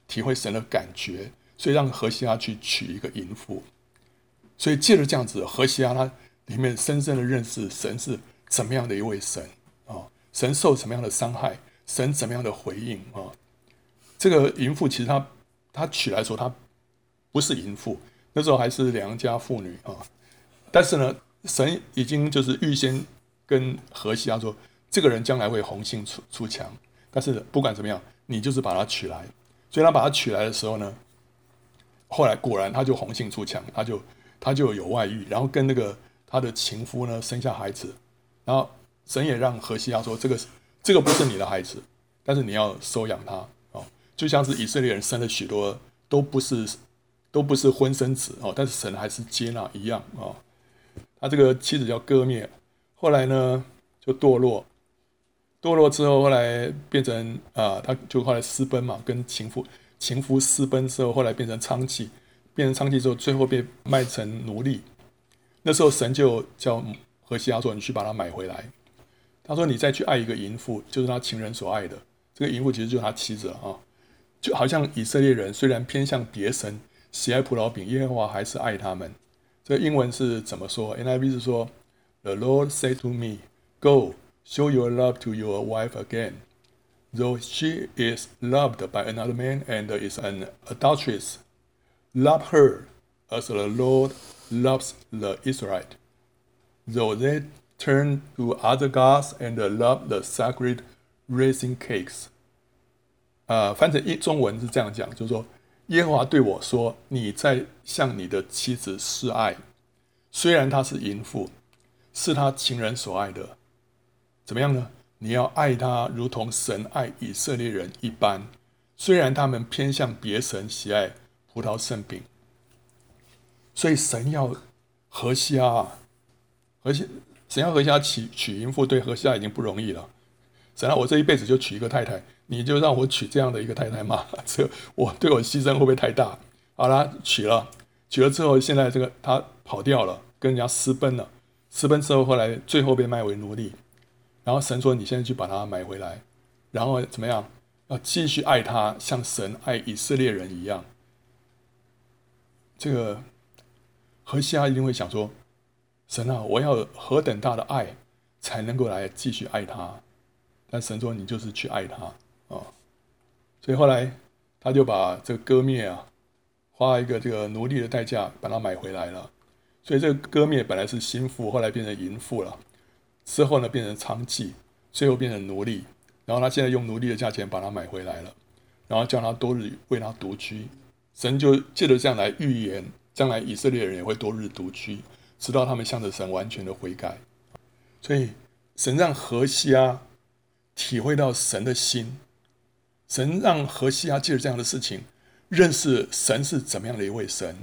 体会神的感觉，所以让何西阿去娶一个淫妇，所以借着这样子，何西阿他里面深深的认识神是怎么样的一位神啊。神受什么样的伤害？神怎么样的回应啊？这个淫妇其实她她娶来的时候，她不是淫妇，那时候还是良家妇女啊。但是呢，神已经就是预先跟何西阿说，这个人将来会红杏出出墙。但是不管怎么样，你就是把他娶来。所以他把他娶来的时候呢，后来果然他就红杏出墙，他就他就有外遇，然后跟那个他的情夫呢生下孩子，然后。神也让何西阿说：“这个这个不是你的孩子，但是你要收养他哦，就像是以色列人生了许多都不是都不是婚生子哦，但是神还是接纳一样哦。他这个妻子叫歌篾，后来呢就堕落，堕落之后后来变成啊，他就后来私奔嘛，跟情夫情夫私奔之后，后来变成娼妓，变成娼妓之后，最后被卖成奴隶。那时候神就叫何西阿说：你去把他买回来。”他说：“你再去爱一个淫妇，就是他情人所爱的。这个淫妇其实就是他妻子啊，就好像以色列人虽然偏向别神，喜爱葡萄饼，耶和华还是爱他们。这个英文是怎么说？NIV 是说：‘The Lord said to me, Go, show your love to your wife again, though she is loved by another man and is an adulteress. Love her as the Lord loves the Israelite, though they……’ Turn to other gods and love the sacred raisin cakes。呃，翻成中文是这样讲，就是说，耶和华对我说：“你在向你的妻子示爱，虽然她是淫妇，是他情人所爱的， 怎么样呢？你要爱他，如同神爱以色列人一般。虽然他们偏向别神，喜爱葡萄圣饼，所以神要何西阿，何西。”神要何西阿娶娶淫妇，对何西阿已经不容易了。神啊，我这一辈子就娶一个太太，你就让我娶这样的一个太太吗？这我对我牺牲会不会太大？好啦，娶了，娶了之后，现在这个他跑掉了，跟人家私奔了。私奔之后，后来最后被卖为奴隶。然后神说：“你现在去把它买回来，然后怎么样？要继续爱他，像神爱以色列人一样。”这个何西阿一定会想说。神啊，我要何等大的爱，才能够来继续爱他？但神说，你就是去爱他啊、所以后来他就把这个割灭啊，花一个这个奴隶的代价把它买回来了。所以这个割灭本来是心腹，后来变成淫妇了。之后呢，变成娼妓，最后变成奴隶。然后他现在用奴隶的价钱把他买回来了，然后叫他多日为他独居。神就借着这样来预言，将来以色列人也会多日独居。直到他们向着神完全的悔改，所以神让何西阿体会到神的心，神让何西阿借着这样的事情认识神是怎么样的一位神，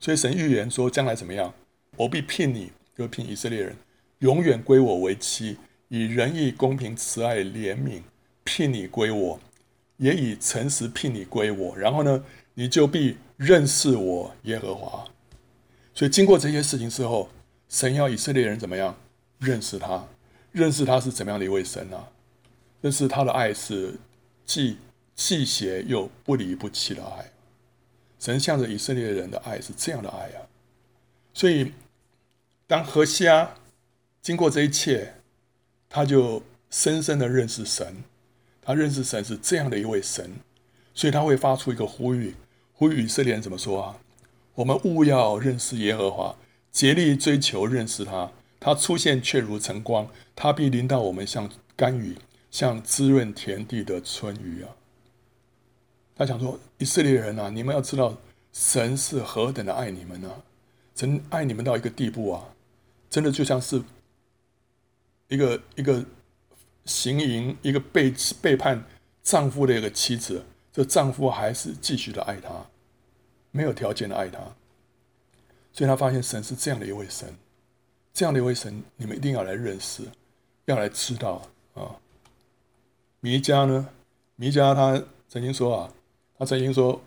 所以神预言说将来怎么样，我必聘你，就聘以色列人，永远归我为妻，以仁义、公平、慈爱、怜悯聘你归我，也以诚实聘你归我，然后呢，你就必认识我耶和华。所以经过这些事情之后，神要以色列人怎么样认识他？认识他是怎么样的一位神呢、啊？认识他的爱是既既邪又不离不弃的爱。神向着以色列人的爱是这样的爱啊！所以当何西阿经过这一切，他就深深的认识神。他认识神是这样的一位神，所以他会发出一个呼吁：呼吁以色列人怎么说啊？我们务要认识耶和华，竭力追求认识他。他出现却如晨光，他必临到我们像甘雨，像滋润田地的春雨啊！他想说：以色列人啊，你们要知道，神是何等的爱你们呢、啊？神爱你们到一个地步啊，真的就像是一个一个行淫、一个背背叛丈夫的一个妻子，这丈夫还是继续的爱她。没有条件的爱她，所以他发现神是这样的一位神，这样的一位神，你们一定要来认识，要来知道啊。弥迦呢？弥迦他曾经说啊，他曾经说，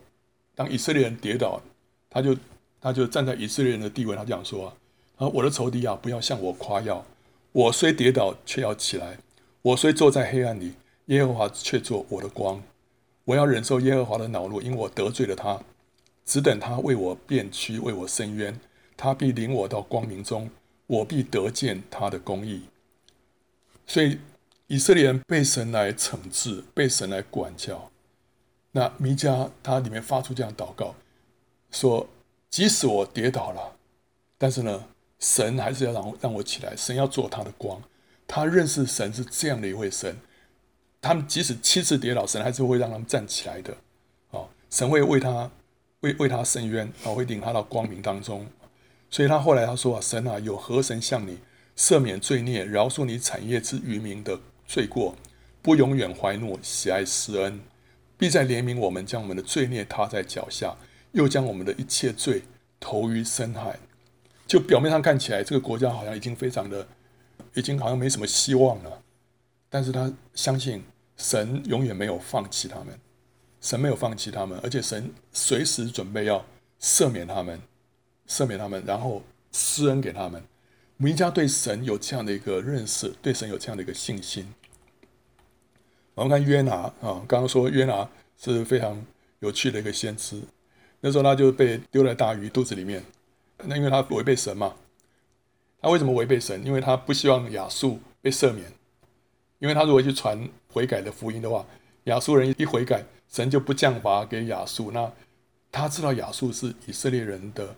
当以色列人跌倒，他就他就站在以色列人的地位，他这样说啊：啊，我的仇敌啊，不要向我夸耀，我虽跌倒，却要起来；我虽坐在黑暗里，耶和华却做我的光。我要忍受耶和华的恼怒，因我得罪了他。只等他为我辨屈，为我伸冤，他必领我到光明中，我必得见他的公义。所以以色列人被神来惩治，被神来管教。那弥迦他里面发出这样祷告，说：即使我跌倒了，但是呢，神还是要让让我起来，神要做他的光。他认识神是这样的一位神，他们即使七次跌倒，神还是会让他们站起来的。哦，神会为他。为为他伸冤啊，会领他到光明当中，所以他后来他说啊，神啊，有何神向你赦免罪孽，饶恕你产业之余民的罪过，不永远怀怒，喜爱施恩，必在怜悯我们，将我们的罪孽踏在脚下，又将我们的一切罪投于深海。就表面上看起来，这个国家好像已经非常的，已经好像没什么希望了，但是他相信神永远没有放弃他们。神没有放弃他们，而且神随时准备要赦免他们，赦免他们，然后施恩给他们。弥迦对神有这样的一个认识，对神有这样的一个信心。我们看约拿啊，刚刚说约拿是非常有趣的一个先知，那时候他就被丢在大鱼肚子里面，那因为他违背神嘛。他为什么违背神？因为他不希望亚述被赦免，因为他如果去传悔改的福音的话，亚述人一悔改。神就不降罚给亚述，那他知道亚述是以色列人的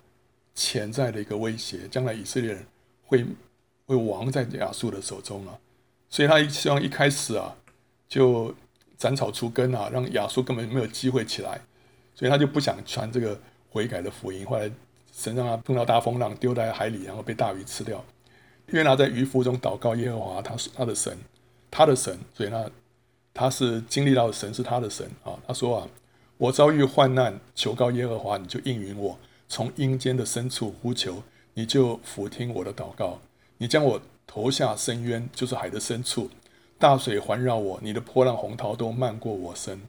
潜在的一个威胁，将来以色列人会会亡在亚述的手中啊，所以他希望一开始啊就斩草除根啊，让亚述根本没有机会起来，所以他就不想传这个悔改的福音。后来神让他碰到大风浪，丢在海里，然后被大鱼吃掉。约拿在鱼腹中祷告耶和华，他是他的神，他的神，所以呢。他是经历到神是他的神啊，他说啊，我遭遇患难，求告耶和华，你就应允我；从阴间的深处呼求，你就俯听我的祷告。你将我投下深渊，就是海的深处，大水环绕我，你的波浪洪涛都漫过我身。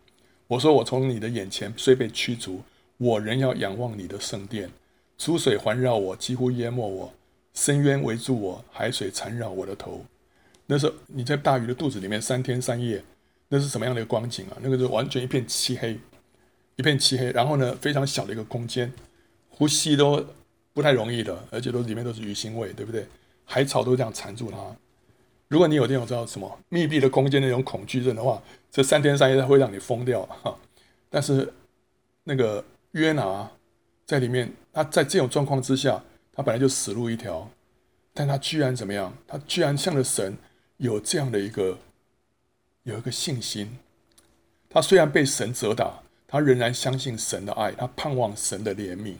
我说我从你的眼前虽被驱逐，我仍要仰望你的圣殿。珠水环绕我，几乎淹没我；深渊围住我，海水缠绕我的头。那时候你在大鱼的肚子里面三天三夜。那是什么样的一个光景啊？那个是完全一片漆黑，一片漆黑。然后呢，非常小的一个空间，呼吸都不太容易的，而且都里面都是鱼腥味，对不对？海草都这样缠住它。如果你有这种知道什么密闭的空间那种恐惧症的话，这三天三夜它会让你疯掉哈。但是那个约拿在里面，他在这种状况之下，他本来就死路一条，但他居然怎么样？他居然向着神有这样的一个。有一个信心，他虽然被神责打，他仍然相信神的爱，他盼望神的怜悯，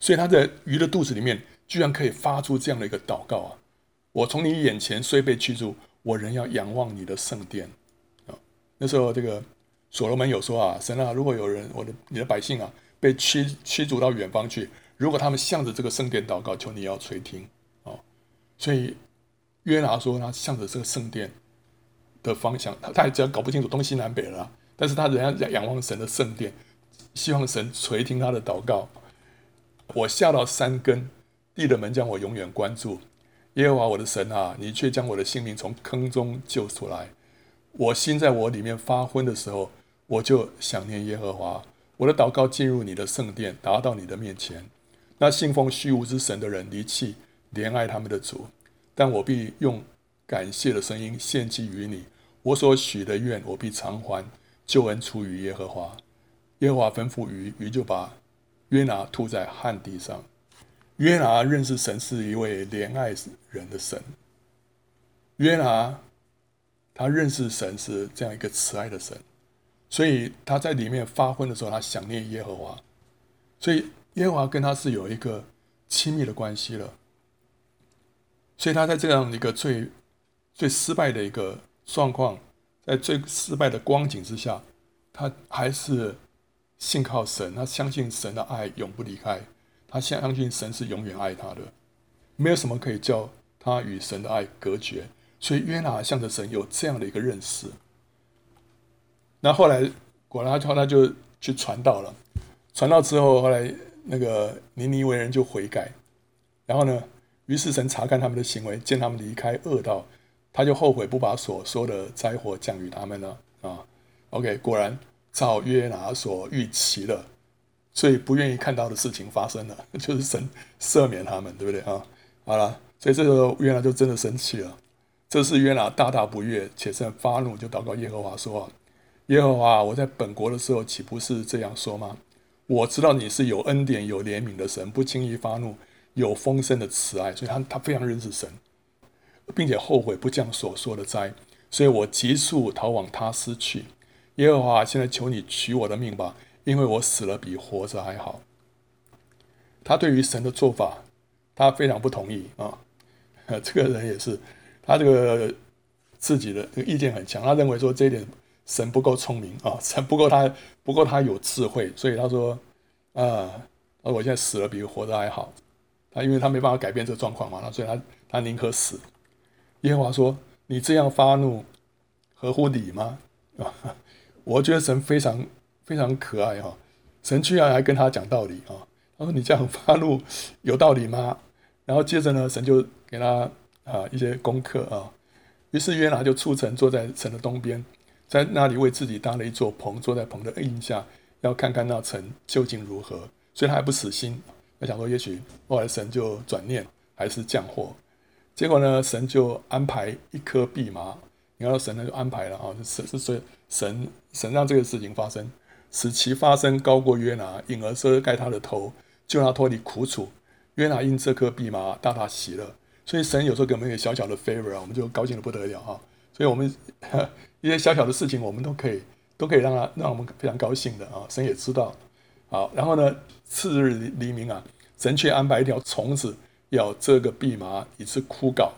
所以他在鱼的肚子里面居然可以发出这样的一个祷告啊！我从你眼前虽被驱逐，我仍要仰望你的圣殿啊！那时候这个所罗门有说啊，神啊，如果有人我的你的百姓啊被驱驱逐到远方去，如果他们向着这个圣殿祷告，求你要垂听啊！所以约拿说他向着这个圣殿。的方向，他他也只要搞不清楚东西南北了，但是他仍然仰望神的圣殿，希望神垂听他的祷告。我下到山根，地的门将我永远关住。耶和华我的神啊，你却将我的性命从坑中救出来。我心在我里面发昏的时候，我就想念耶和华。我的祷告进入你的圣殿，达到你的面前。那信奉虚无之神的人离弃怜爱他们的主，但我必用。感谢的声音献祭于你，我所许的愿我必偿还。救恩出于耶和华，耶和华吩咐鱼，鱼就把约拿吐在旱地上。约拿认识神是一位怜爱人的神。约拿他认识神是这样一个慈爱的神，所以他在里面发昏的时候，他想念耶和华，所以耶和华跟他是有一个亲密的关系了。所以他在这样一个最最失败的一个状况，在最失败的光景之下，他还是信靠神，他相信神的爱永不离开，他相信神是永远爱他的，没有什么可以叫他与神的爱隔绝。所以约拿向着神有这样的一个认识。那后来果然他他就去传道了，传道之后，后来那个尼尼为人就悔改，然后呢，于是神查看他们的行为，见他们离开恶道，他就后悔不把所说的灾祸降于他们了啊。OK，果然照约拿所预期的，最不愿意看到的事情发生了，就是神赦免他们，对不对啊？好了，所以这个约拿就真的生气了。这是约拿大大不悦，且甚发怒，就祷告耶和华说：“耶和华，我在本国的时候，岂不是这样说吗？我知道你是有恩典、有怜悯的神，不轻易发怒，有丰盛的慈爱。所以他他非常认识神，并且后悔不降所说的灾。所以我急速逃往他施去。耶和华，现在求你取我的命吧，因为我死了比活着还好。”他对于神的做法，他非常不同意啊！这个人也是。他这个自己的意见很强，他认为说这一点神不够聪明啊，神不够他不够他有智慧，所以他说啊，我现在死了比活着还好。他因为他没办法改变这个状况嘛，那所以他他宁可死。耶和华说：“你这样发怒合乎理吗？”啊，我觉得神非常非常可爱哈，神居然还跟他讲道理啊。他说：“你这样发怒有道理吗？”然后接着呢，神就给他。啊，一些功课啊，于是约拿就出城，坐在城的东边，在那里为自己搭了一座棚，坐在棚的荫下，要看看那城究竟如何。所以他还不死心，他想说，也许后来神就转念，还是降祸。结果呢，神就安排一颗蓖麻，你看神呢就安排了啊，是是所以神神让这个事情发生，使其发生高过约拿，引而遮盖他的头，救他脱离苦楚。约拿因这颗蓖麻大大喜乐。所以神有时候给我们一个小小的 favor 啊，我们就高兴的不得了哈。所以，我们 一些小小的事情，我们都可以都可以让他让我们非常高兴的啊。神也知道，好，然后呢，次日黎明啊，神却安排一条虫子要这个蓖麻，以致枯槁。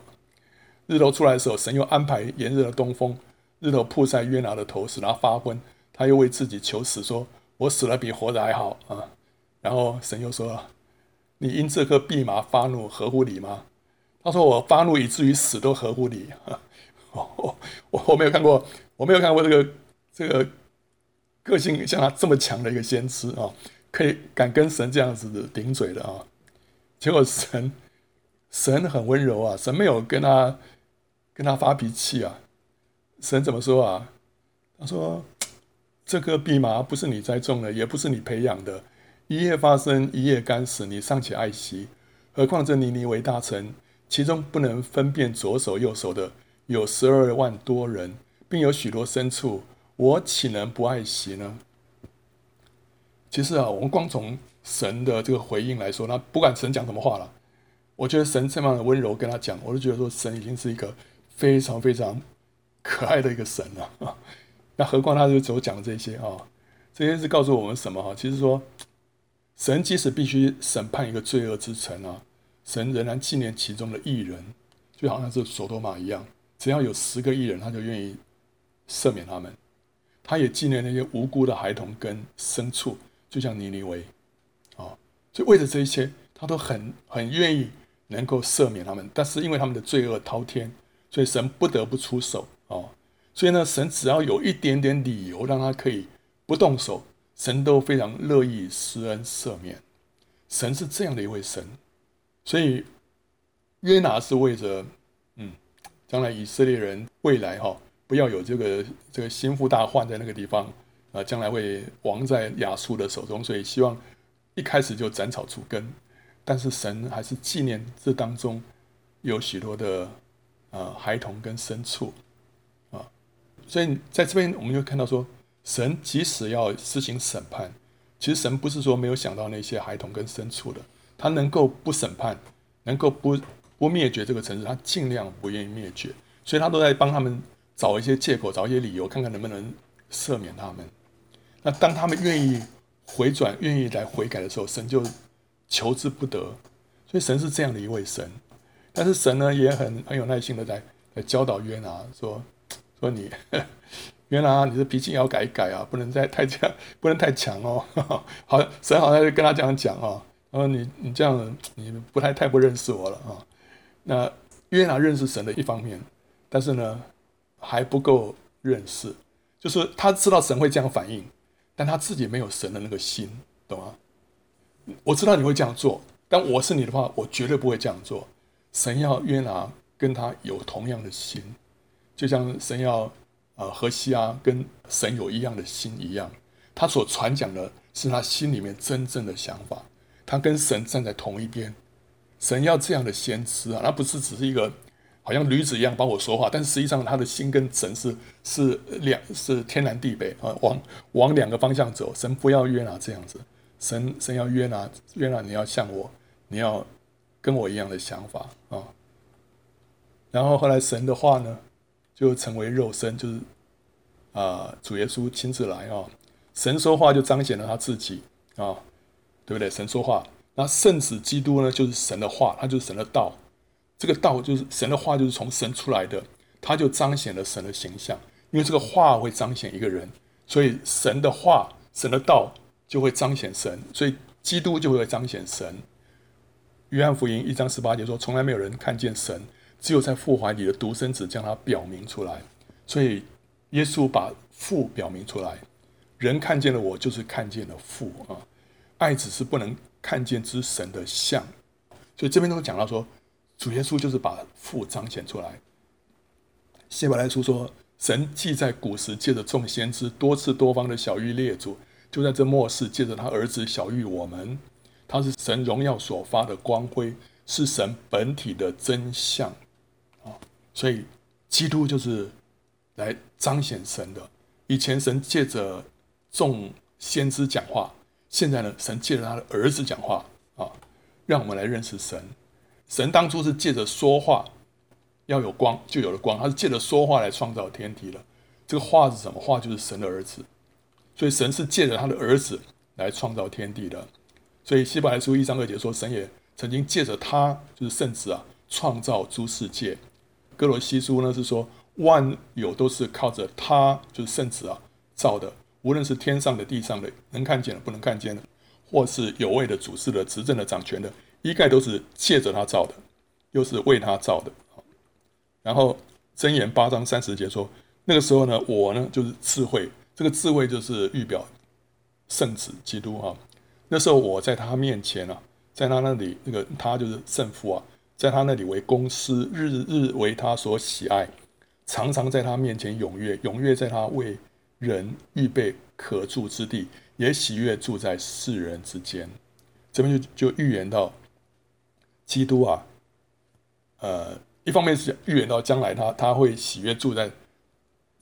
日头出来的时候，神又安排炎热的东风，日头曝在约拿的头，使他发昏。他又为自己求死，说：“我死了比活着还好啊。”然后神又说：“你因这颗蓖麻发怒，合乎理吗？” 他说：“我发怒以至于死都合乎理。我我我没有看过，我没有看过这个这个个性像他这么强的一个先知啊，可以敢跟神这样子的顶嘴的啊。结果神神很温柔啊，神没有跟他跟他发脾气啊。神怎么说啊？他说：这颗蓖麻不是你栽种的，也不是你培养的，一夜发生，一夜干死，你尚且爱惜，何况这尼尼微大臣？”其中不能分辨左手右手的有十二万多人，并有许多牲畜，我岂能不爱惜呢？其实啊，我们光从神的这个回应来说，那不管神讲什么话了，我觉得神这么的温柔跟他讲，我就觉得说神已经是一个非常非常可爱的一个神了。那何况他就只有讲这些啊，这些是告诉我们什么哈？其实说，神即使必须审判一个罪恶之城啊。神仍然纪念其中的义人，就好像是所多玛一样，只要有十个艺人，他就愿意赦免他们。他也纪念那些无辜的孩童跟牲畜，就像尼尼微，啊，所以为了这一切，他都很很愿意能够赦免他们。但是因为他们的罪恶滔天，所以神不得不出手啊。所以呢，神只要有一点点理由让他可以不动手，神都非常乐意施恩赦免。神是这样的一位神。所以约拿是为着，将来以色列人未来哈不要有这个这个心腹大患在那个地方啊，将来会亡在亚述的手中，所以希望一开始就斩草除根。但是神还是纪念这当中有许多的啊孩童跟牲畜啊，所以在这边我们就看到说，神即使要施行审判，其实神不是说没有想到那些孩童跟牲畜的。他能够不审判，能够不不灭绝这个城市，他尽量不愿意灭绝，所以他都在帮他们找一些借口，找一些理由，看看能不能赦免他们。那当他们愿意回转、愿意来悔改的时候，神就求之不得。所以神是这样的一位神，但是神呢也很很有耐心的在在教导约拿说说你 约拿，你的脾气要改一改啊，不能再太强，不能太强哦。好，神好像就跟他这样讲啊。呃，你你这样你不太太不认识我了啊。那约拿认识神的一方面，但是呢还不够认识，就是他知道神会这样反应，但他自己没有神的那个心，懂吗？我知道你会这样做，但我是你的话，我绝对不会这样做。神要约拿跟他有同样的心，就像神要呃何西阿跟神有一样的心一样。他所传讲的是他心里面真正的想法，他跟神站在同一边。神要这样的先知啊，那不是只是一个好像驴子一样帮我说话，但实际上他的心跟神是是两是天南地北啊，往往两个方向走。神不要约拿这样子。神神要约拿，约拿你要像我，你要跟我一样的想法啊、然后后来神的话呢，就成为肉身，就是啊、主耶稣亲自来啊、神说话就彰显了他自己啊、对不对？神说话，那圣子基督呢，就是神的话，他就是神的道。这个道就是神的话，就是从神出来的，他就彰显了神的形象。因为这个话会彰显一个人，所以神的话，神的道。就会彰显神，所以基督就会彰显神。约翰福音一章十八节说：“从来没有人看见神，只有在父怀里的独生子将他表明出来。”所以耶稣把父表明出来，人看见了我，就是看见了父啊。爱子是不能看见之神的像，所以这边都讲到说，主耶稣就是把父彰显出来。希伯来书说：“神既在古时借着众先知多次多方的晓諭列祖。”就在这末世，借着他儿子晓諭我们，他是神荣耀所发的光辉，是神本体的真相啊！所以基督就是来彰显神的。以前神借着众先知讲话，现在呢，神借着他的儿子讲话啊，让我们来认识神。神当初是借着说话，要有光就有了光，他是借着说话来创造天地的。这个话是什么？话就是神的儿子。所以神是借着他的儿子来创造天地的，所以希伯来书一章二节说，神也曾经借着他，就是圣子啊，创造诸世界。哥罗西书呢是说，万有都是靠着他，就是圣子啊造的，无论是天上的、地上的，能看见的、不能看见的，或是有位的、主事的、执政的、掌权的，一概都是借着他造的，又是为他造的。然后箴言八章三十节说，那个时候呢，我呢就是智慧。这个智慧就是预表圣子基督啊。那时候我在他面前啊，在他那里，那个他就是圣父啊，在他那里为公师，日日为他所喜爱，常常在他面前踊跃，踊跃在他为人预备可住之地，也喜悦住在世人之间。这边就就预言到基督啊，呃，一方面是预言到将来他他会喜悦住在。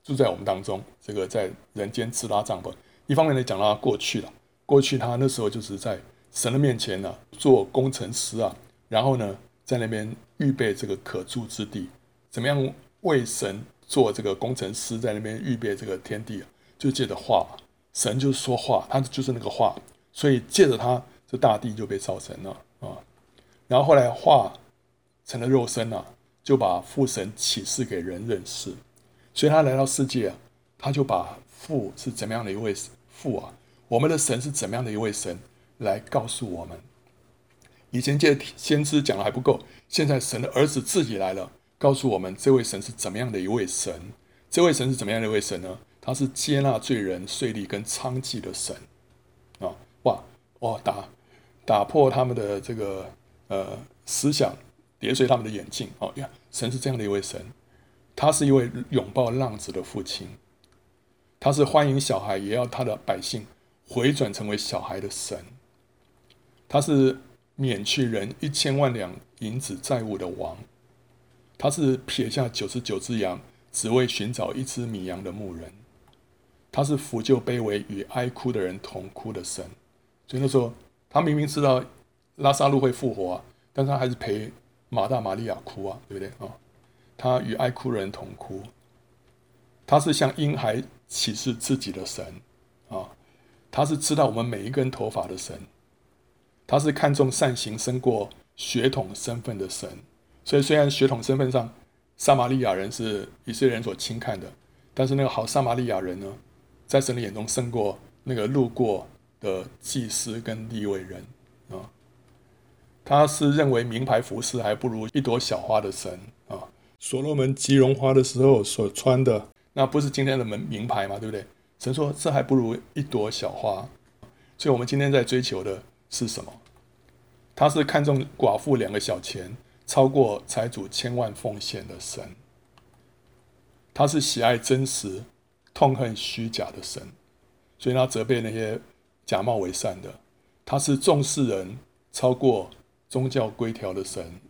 住在我们当中，这个在人间支拉帐篷。一方面呢，讲到他过去了，过去他那时候就是在神的面前呢、啊、做工程师啊，然后呢在那边预备这个可住之地，怎么样为神做这个工程师，在那边预备这个天地，就借着话，神就是说话，他就是那个话，所以借着他，这大地就被造成了啊。然后后来话成了肉身啊，就把父神启示给人认识。所以他来到世界，他就把父是怎么样的一位父啊，我们的神是怎么样的一位神来告诉我们。以前借先知讲的还不够，现在神的儿子自己来了，告诉我们这位神是怎么样的一位神。这位神是怎么样的一位神呢？他是接纳罪人税吏跟娼妓的神啊！哇哇打打破他们的这个呃思想，跌碎他们的眼镜哦呀！神是这样的一位神。他是一位拥抱浪子的父亲，他是欢迎小孩，也要他的百姓回转成为小孩的神。他是免去人一千万两银子债务的王，他是撇下九十九只羊，只为寻找一只迷羊的牧人。他是抚救卑微与哀哭的人同哭的神。所以那时候，他明明知道拉撒路会复活啊，但他还是陪马大、玛利亚哭啊，对不对啊？他与爱哭的人同哭，他是向婴孩启示自己的神啊，他是知道我们每一根头发的神，他是看重善行胜过血统身份的神。所以虽然血统身份上，撒玛利亚人是以色列人所轻看的，但是那个好撒玛利亚人呢，在神的眼中胜过那个路过的祭司跟立位人啊。他是认为名牌服饰还不如一朵小花的神啊。所罗门击绒花的时候所穿的，那不是今天的门名牌嘛，对不对？神说这还不如一朵小花。所以，我们今天在追求的是什么？他是看重寡妇两个小钱，超过财主千万奉献的神。他是喜爱真实，痛恨虚假的神。所以他责备那些假冒为善的。他是重视人，超过宗教规条的神。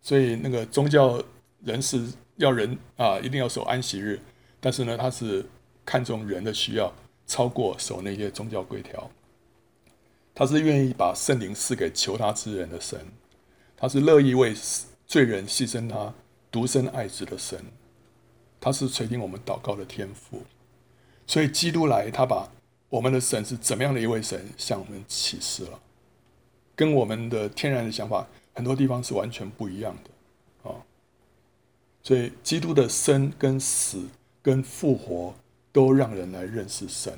所以，那个宗教人士要人啊，一定要守安息日。但是呢，他是看重人的需要。超过守那些宗教规条，他是愿意把圣灵赐给求他之人的神，他是乐意为罪人牺牲他独生爱子的神，他是垂听我们祷告的天父。所以基督来，他把我们的神是怎么样的一位神向我们启示了，跟我们的天然的想法很多地方是完全不一样的啊。所以基督的生跟死跟复活。都让人来认识神，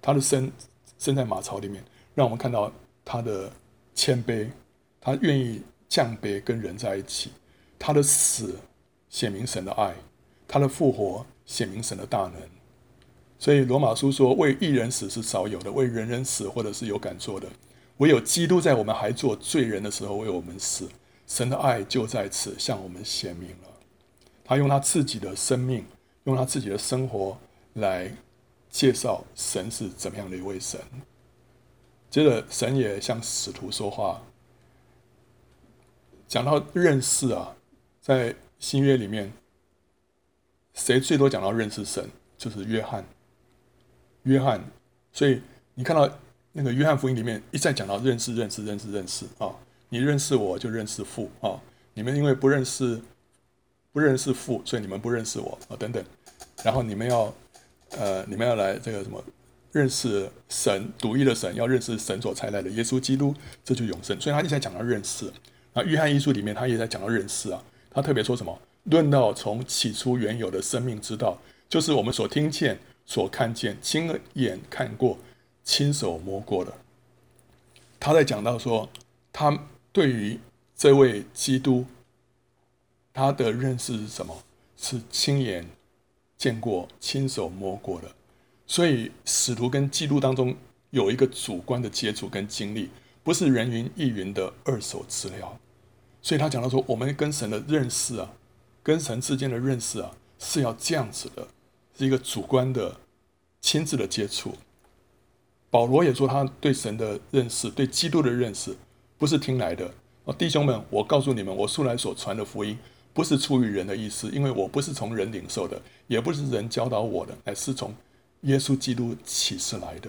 他的生生在马槽里面，让我们看到他的谦卑，他愿意降卑跟人在一起，他的死显明神的爱，他的复活显明神的大能。所以罗马书说，为一人死是少有的，为人人死或者是有敢做的，唯有基督在我们还做罪人的时候为我们死，神的爱就在此向我们显明了。他用他自己的生命，用他自己的生活。来介绍神是怎么样的一位神。接着，神也向使徒说话，讲到认识啊，在新约里面，谁最多讲到认识神，就是约翰。约翰，所以你看到那个约翰福音里面一再讲到认识、认识、认识、认识啊，你认识我就认识父啊，你们因为不认识不认识父，所以你们不认识我啊，等等，然后你们要。呃，你们要来这个什么认识神独一的神，要认识神所差来的耶稣基督，这就永生。所以他一直在讲到认识。那，约翰一书里面他也在讲到认识啊。他特别说什么？论到从起初原有的生命之道，就是我们所听见、所看见、亲眼看过、亲手摸过的。他在讲到说，他对于这位基督，他的认识是什么？是亲眼。见过、亲手摸过的，所以使徒跟基督当中有一个主观的接触跟经历，不是人云亦云的二手资料。所以他讲到说，我们跟神的认识啊，跟神之间的认识啊，是要这样子的，是一个主观的、亲自的接触。保罗也说，他对神的认识、对基督的认识，不是听来的。弟兄们，我告诉你们，我素来所传的福音。不是出于人的意思，因为我不是从人领受的，也不是人教导我的，乃是从耶稣基督启示来的。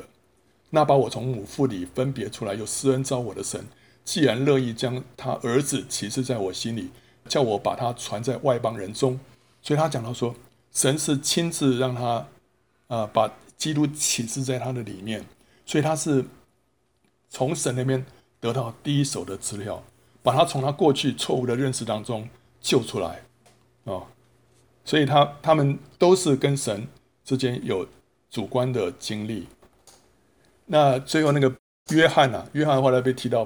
那把我从母腹里分别出来又施恩召我的神，既然乐意将他儿子启示在我心里，叫我把他传在外邦人中，所以他讲到说，神是亲自让他啊、把基督启示在他的里面，所以他是从神那边得到第一手的资料，把他从他过去错误的认识当中。救出来，啊、所以他他们都是跟神之间有主观的经历。那最后那个约翰啊，约翰后来被提到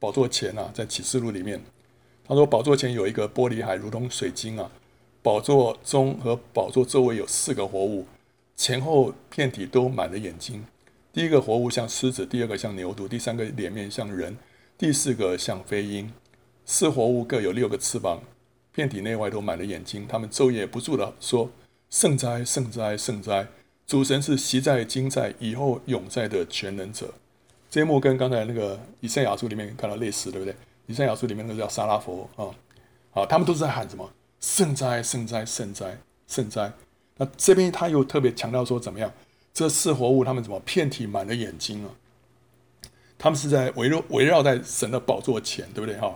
宝座前啊，在启示录里面，他说宝座前有一个玻璃海，如同水晶啊，宝座中和宝座周围有四个活物，前后遍体都满了眼睛。第一个活物像狮子，第二个像牛犊，第三个脸面像人，第四个像飞鹰。四活物各有六个翅膀。遍体内外都满了眼睛，他们昼夜不住地说：“圣哉，圣哉，圣哉！主神是昔在、今在、以后永在的全能者。”这一幕跟刚才那个以赛亚书里面看到类似，对不对？以赛亚书里面那个叫沙拉佛啊，啊，他们都是在喊什么？圣哉，圣哉，圣哉，圣哉！那这边他又特别强调说，怎么样？这四活物他们怎么遍体满了眼睛啊？他们是在围绕围绕在神的宝座前，对不对？哈。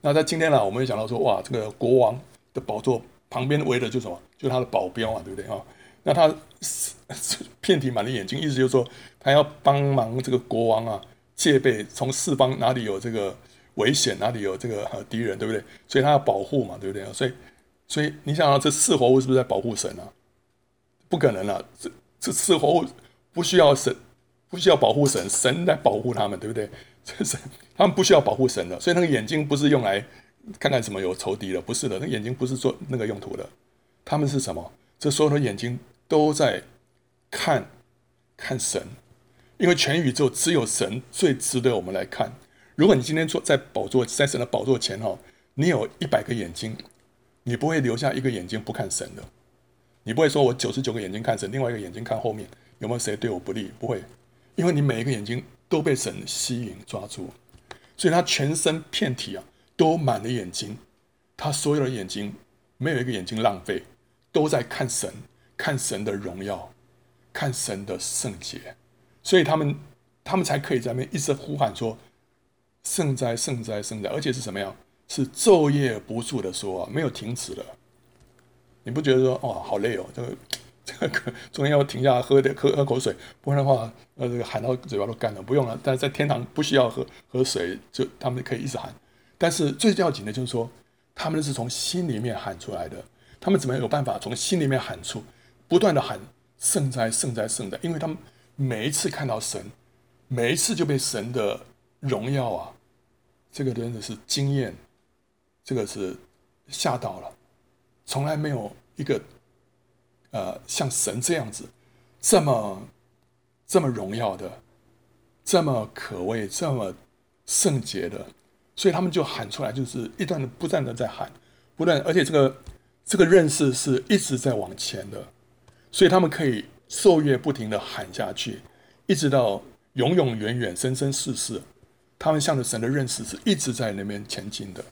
那在今天呢，我们也讲到说，哇，这个国王的宝座旁边围的就是什么？就他的保镖啊，对不对哈？那他遍体满的眼睛，意思就是说，他要帮忙这个国王啊，戒备从四方哪里有这个危险，哪里有这个敌人，对不对？所以他要保护嘛，对不对？所以，所以你想啊，这四活物是不是在保护神啊？不可能啊，这这四活物不需要神，不需要保护神，神来保护他们，对不对？这是他们不需要保护神的，所以那个眼睛不是用来看看什么有仇敌的，不是的，那眼睛不是做那个用途的。他们是什么？这所有的眼睛都在看看神，因为全宇宙只有神最值得我们来看。如果你今天坐在宝座，在神的宝座前哈，你有一百个眼睛，你不会留下一个眼睛不看神的。你不会说我九十九个眼睛看神，另外一个眼睛看后面有没有谁对我不利？不会，因为你每一个眼睛都被神吸引抓住，所以他全身遍体啊都满了眼睛，他所有的眼睛没有一个眼睛浪费，都在看神，看神的荣耀，看神的圣洁，所以他们他们才可以在那边一直呼喊说。圣哉，圣哉，圣哉！而且是什么样？是昼夜不住的说，没有停止的。你不觉得说，哦，好累哦，这个这个中间要停下来喝点喝喝口水，不然的话，呃，这个喊到嘴巴都干了。不用了，但在天堂不需要喝喝水，就他们可以一直喊。但是最要紧的就是说，他们是从心里面喊出来的。他们怎么有办法从心里面喊出，不断的喊圣哉，圣哉，圣哉？因为他们每一次看到神，每一次就被神的。荣耀啊，这个真的是惊艳，这个是吓到了，从来没有一个呃像神这样子这么这么荣耀的，这么可畏、这么圣洁的，所以他们就喊出来，就是一段的不断的在喊，不断，而且这个这个认识是一直在往前的，所以他们可以昼夜不停的喊下去，一直到永永远远、生生世世。他们向着神的认识是一直在那边前进的，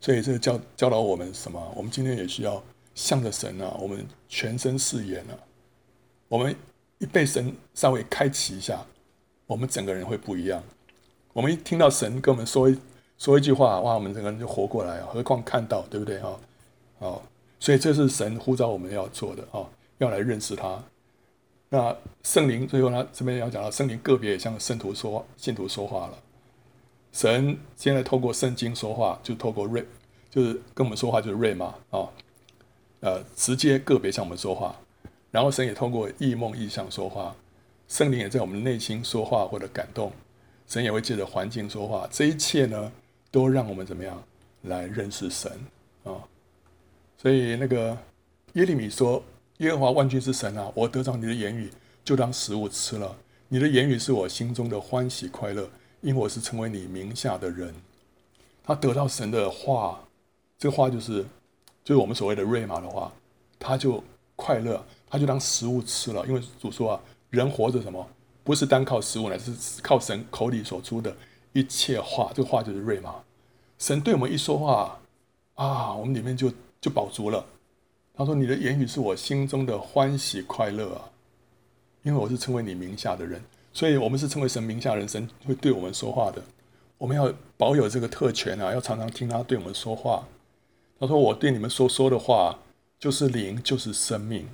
所以这个教教导我们什么？我们今天也需要向着神啊，我们全身誓言啊，我们一被神稍微开启一下，我们整个人会不一样。我们一听到神跟我们说一说一句话，哇，我们整个人就活过来啊！何况看到，对不对啊？好，所以这是神呼召我们要做的啊，要来认识他。那圣灵最后呢？这边要讲到圣灵个别也向圣徒说、信徒说话了。神现在透过圣经说话，就透过瑞，就是跟我们说话，就是瑞玛啊，呃，直接个别向我们说话。然后神也透过异梦异象说话，圣灵也在我们内心说话或者感动。神也会借着环境说话，这一切呢，都让我们怎么样来认识神啊？所以那个耶利米说。耶和华万军之神啊，我得到你的言语，就当食物吃了。你的言语是我心中的欢喜快乐，因为我是成为你名下的人。他得到神的话，这话就是，就是我们所谓的瑞玛的话，他就快乐，他就当食物吃了。因为主说啊，人活着什么，不是单靠食物，乃是靠神口里所出的一切话。这个话就是瑞玛。神对我们一说话啊，我们里面就就饱足了。他说：“你的言语是我心中的欢喜快乐啊，因为我是称为你名下的人，所以我们是称为神名下人，神会对我们说话的。我们要保有这个特权啊，要常常听他对我们说话。他说：我对你们所说的话就是灵，就是生命。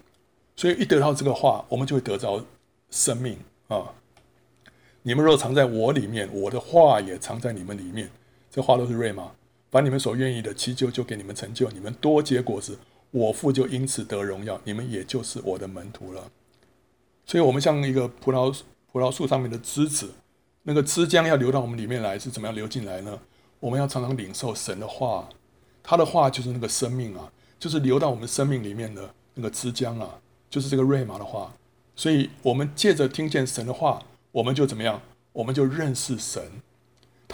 所以一得到这个话，我们就会得着生命啊。你们若藏在我里面，我的话也藏在你们里面。这话都是瑞玛，把你们所愿意的祈求，就给你们成就。你们多结果子。”我父就因此得荣耀，你们也就是我的门徒了。所以，我们像一个葡萄葡萄树上面的枝子，那个枝浆要流到我们里面来，是怎么样流进来呢？我们要常常领受神的话，他的话就是那个生命啊，就是流到我们生命里面的那个枝浆啊，就是这个瑞玛的话。所以，我们借着听见神的话，我们就怎么样？我们就认识神。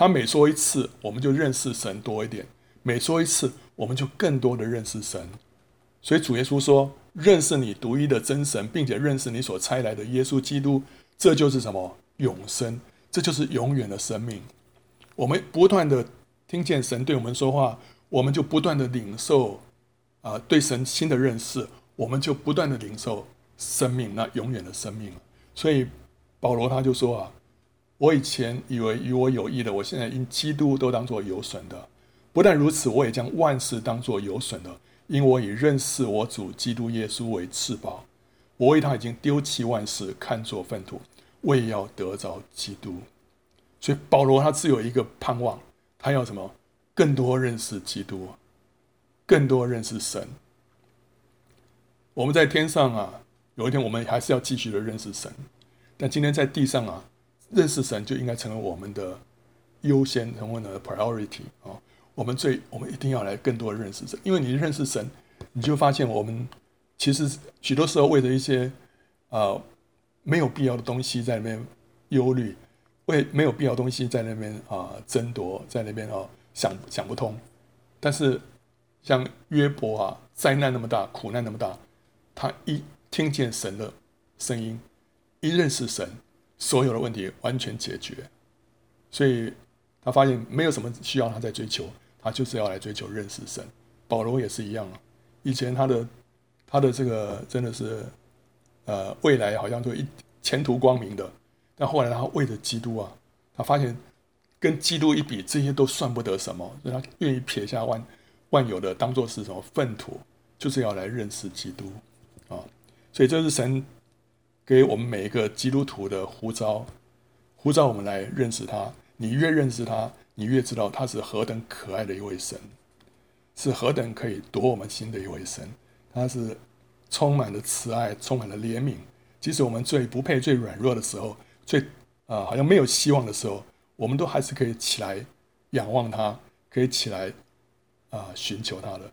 他每说一次，我们就认识神多一点；每说一次，我们就更多的认识神。所以主耶稣说：“认识你独一的真神，并且认识你所差来的耶稣基督，这就是什么永生？这就是永远的生命。我们不断的听见神对我们说话，我们就不断的领受啊、对神新的认识，我们就不断的领受生命，那永远的生命。所以保罗他就说啊，我以前以为与我有益的，我现在因基督都当作有损的。不但如此，我也将万事当作有损的。”因我以认识我主基督耶稣为至宝，我为他已经丢弃万事，看作粪土，为要得着基督。所以保罗他只有一个盼望，他要什么？更多认识基督，更多认识神。我们在天上啊，有一天我们还是要继续的认识神，但今天在地上啊，认识神就应该成为我们的优先，成为我们的 priority 啊。我们最，我们一定要来更多的认识神，因为你认识神，你就发现我们其实许多时候为了一些啊、没有必要的东西在那边忧虑，为没有必要东西在那边啊、争夺，在那边啊想想不通。但是像约伯啊，灾难那么大，苦难那么大，他一听见神的声音，一认识神，所有的问题完全解决，所以他发现没有什么需要他在追求。他就是要来追求认识神，保罗也是一样啊。以前他的他的这个真的是，呃，未来好像就一前途光明的，但后来他为了基督啊，他发现跟基督一比，这些都算不得什么，所以他愿意撇下万万有的，当做是什么粪土，就是要来认识基督啊。所以这是神给我们每一个基督徒的呼召，呼召我们来认识他。你越认识他。你越知道他是何等可爱的一位神，是何等可以夺我们心的一位神。他是充满了慈爱，充满了怜悯。即使我们最不配、最软弱的时候，最啊、好像没有希望的时候，我们都还是可以起来仰望他，可以起来啊、寻求他的。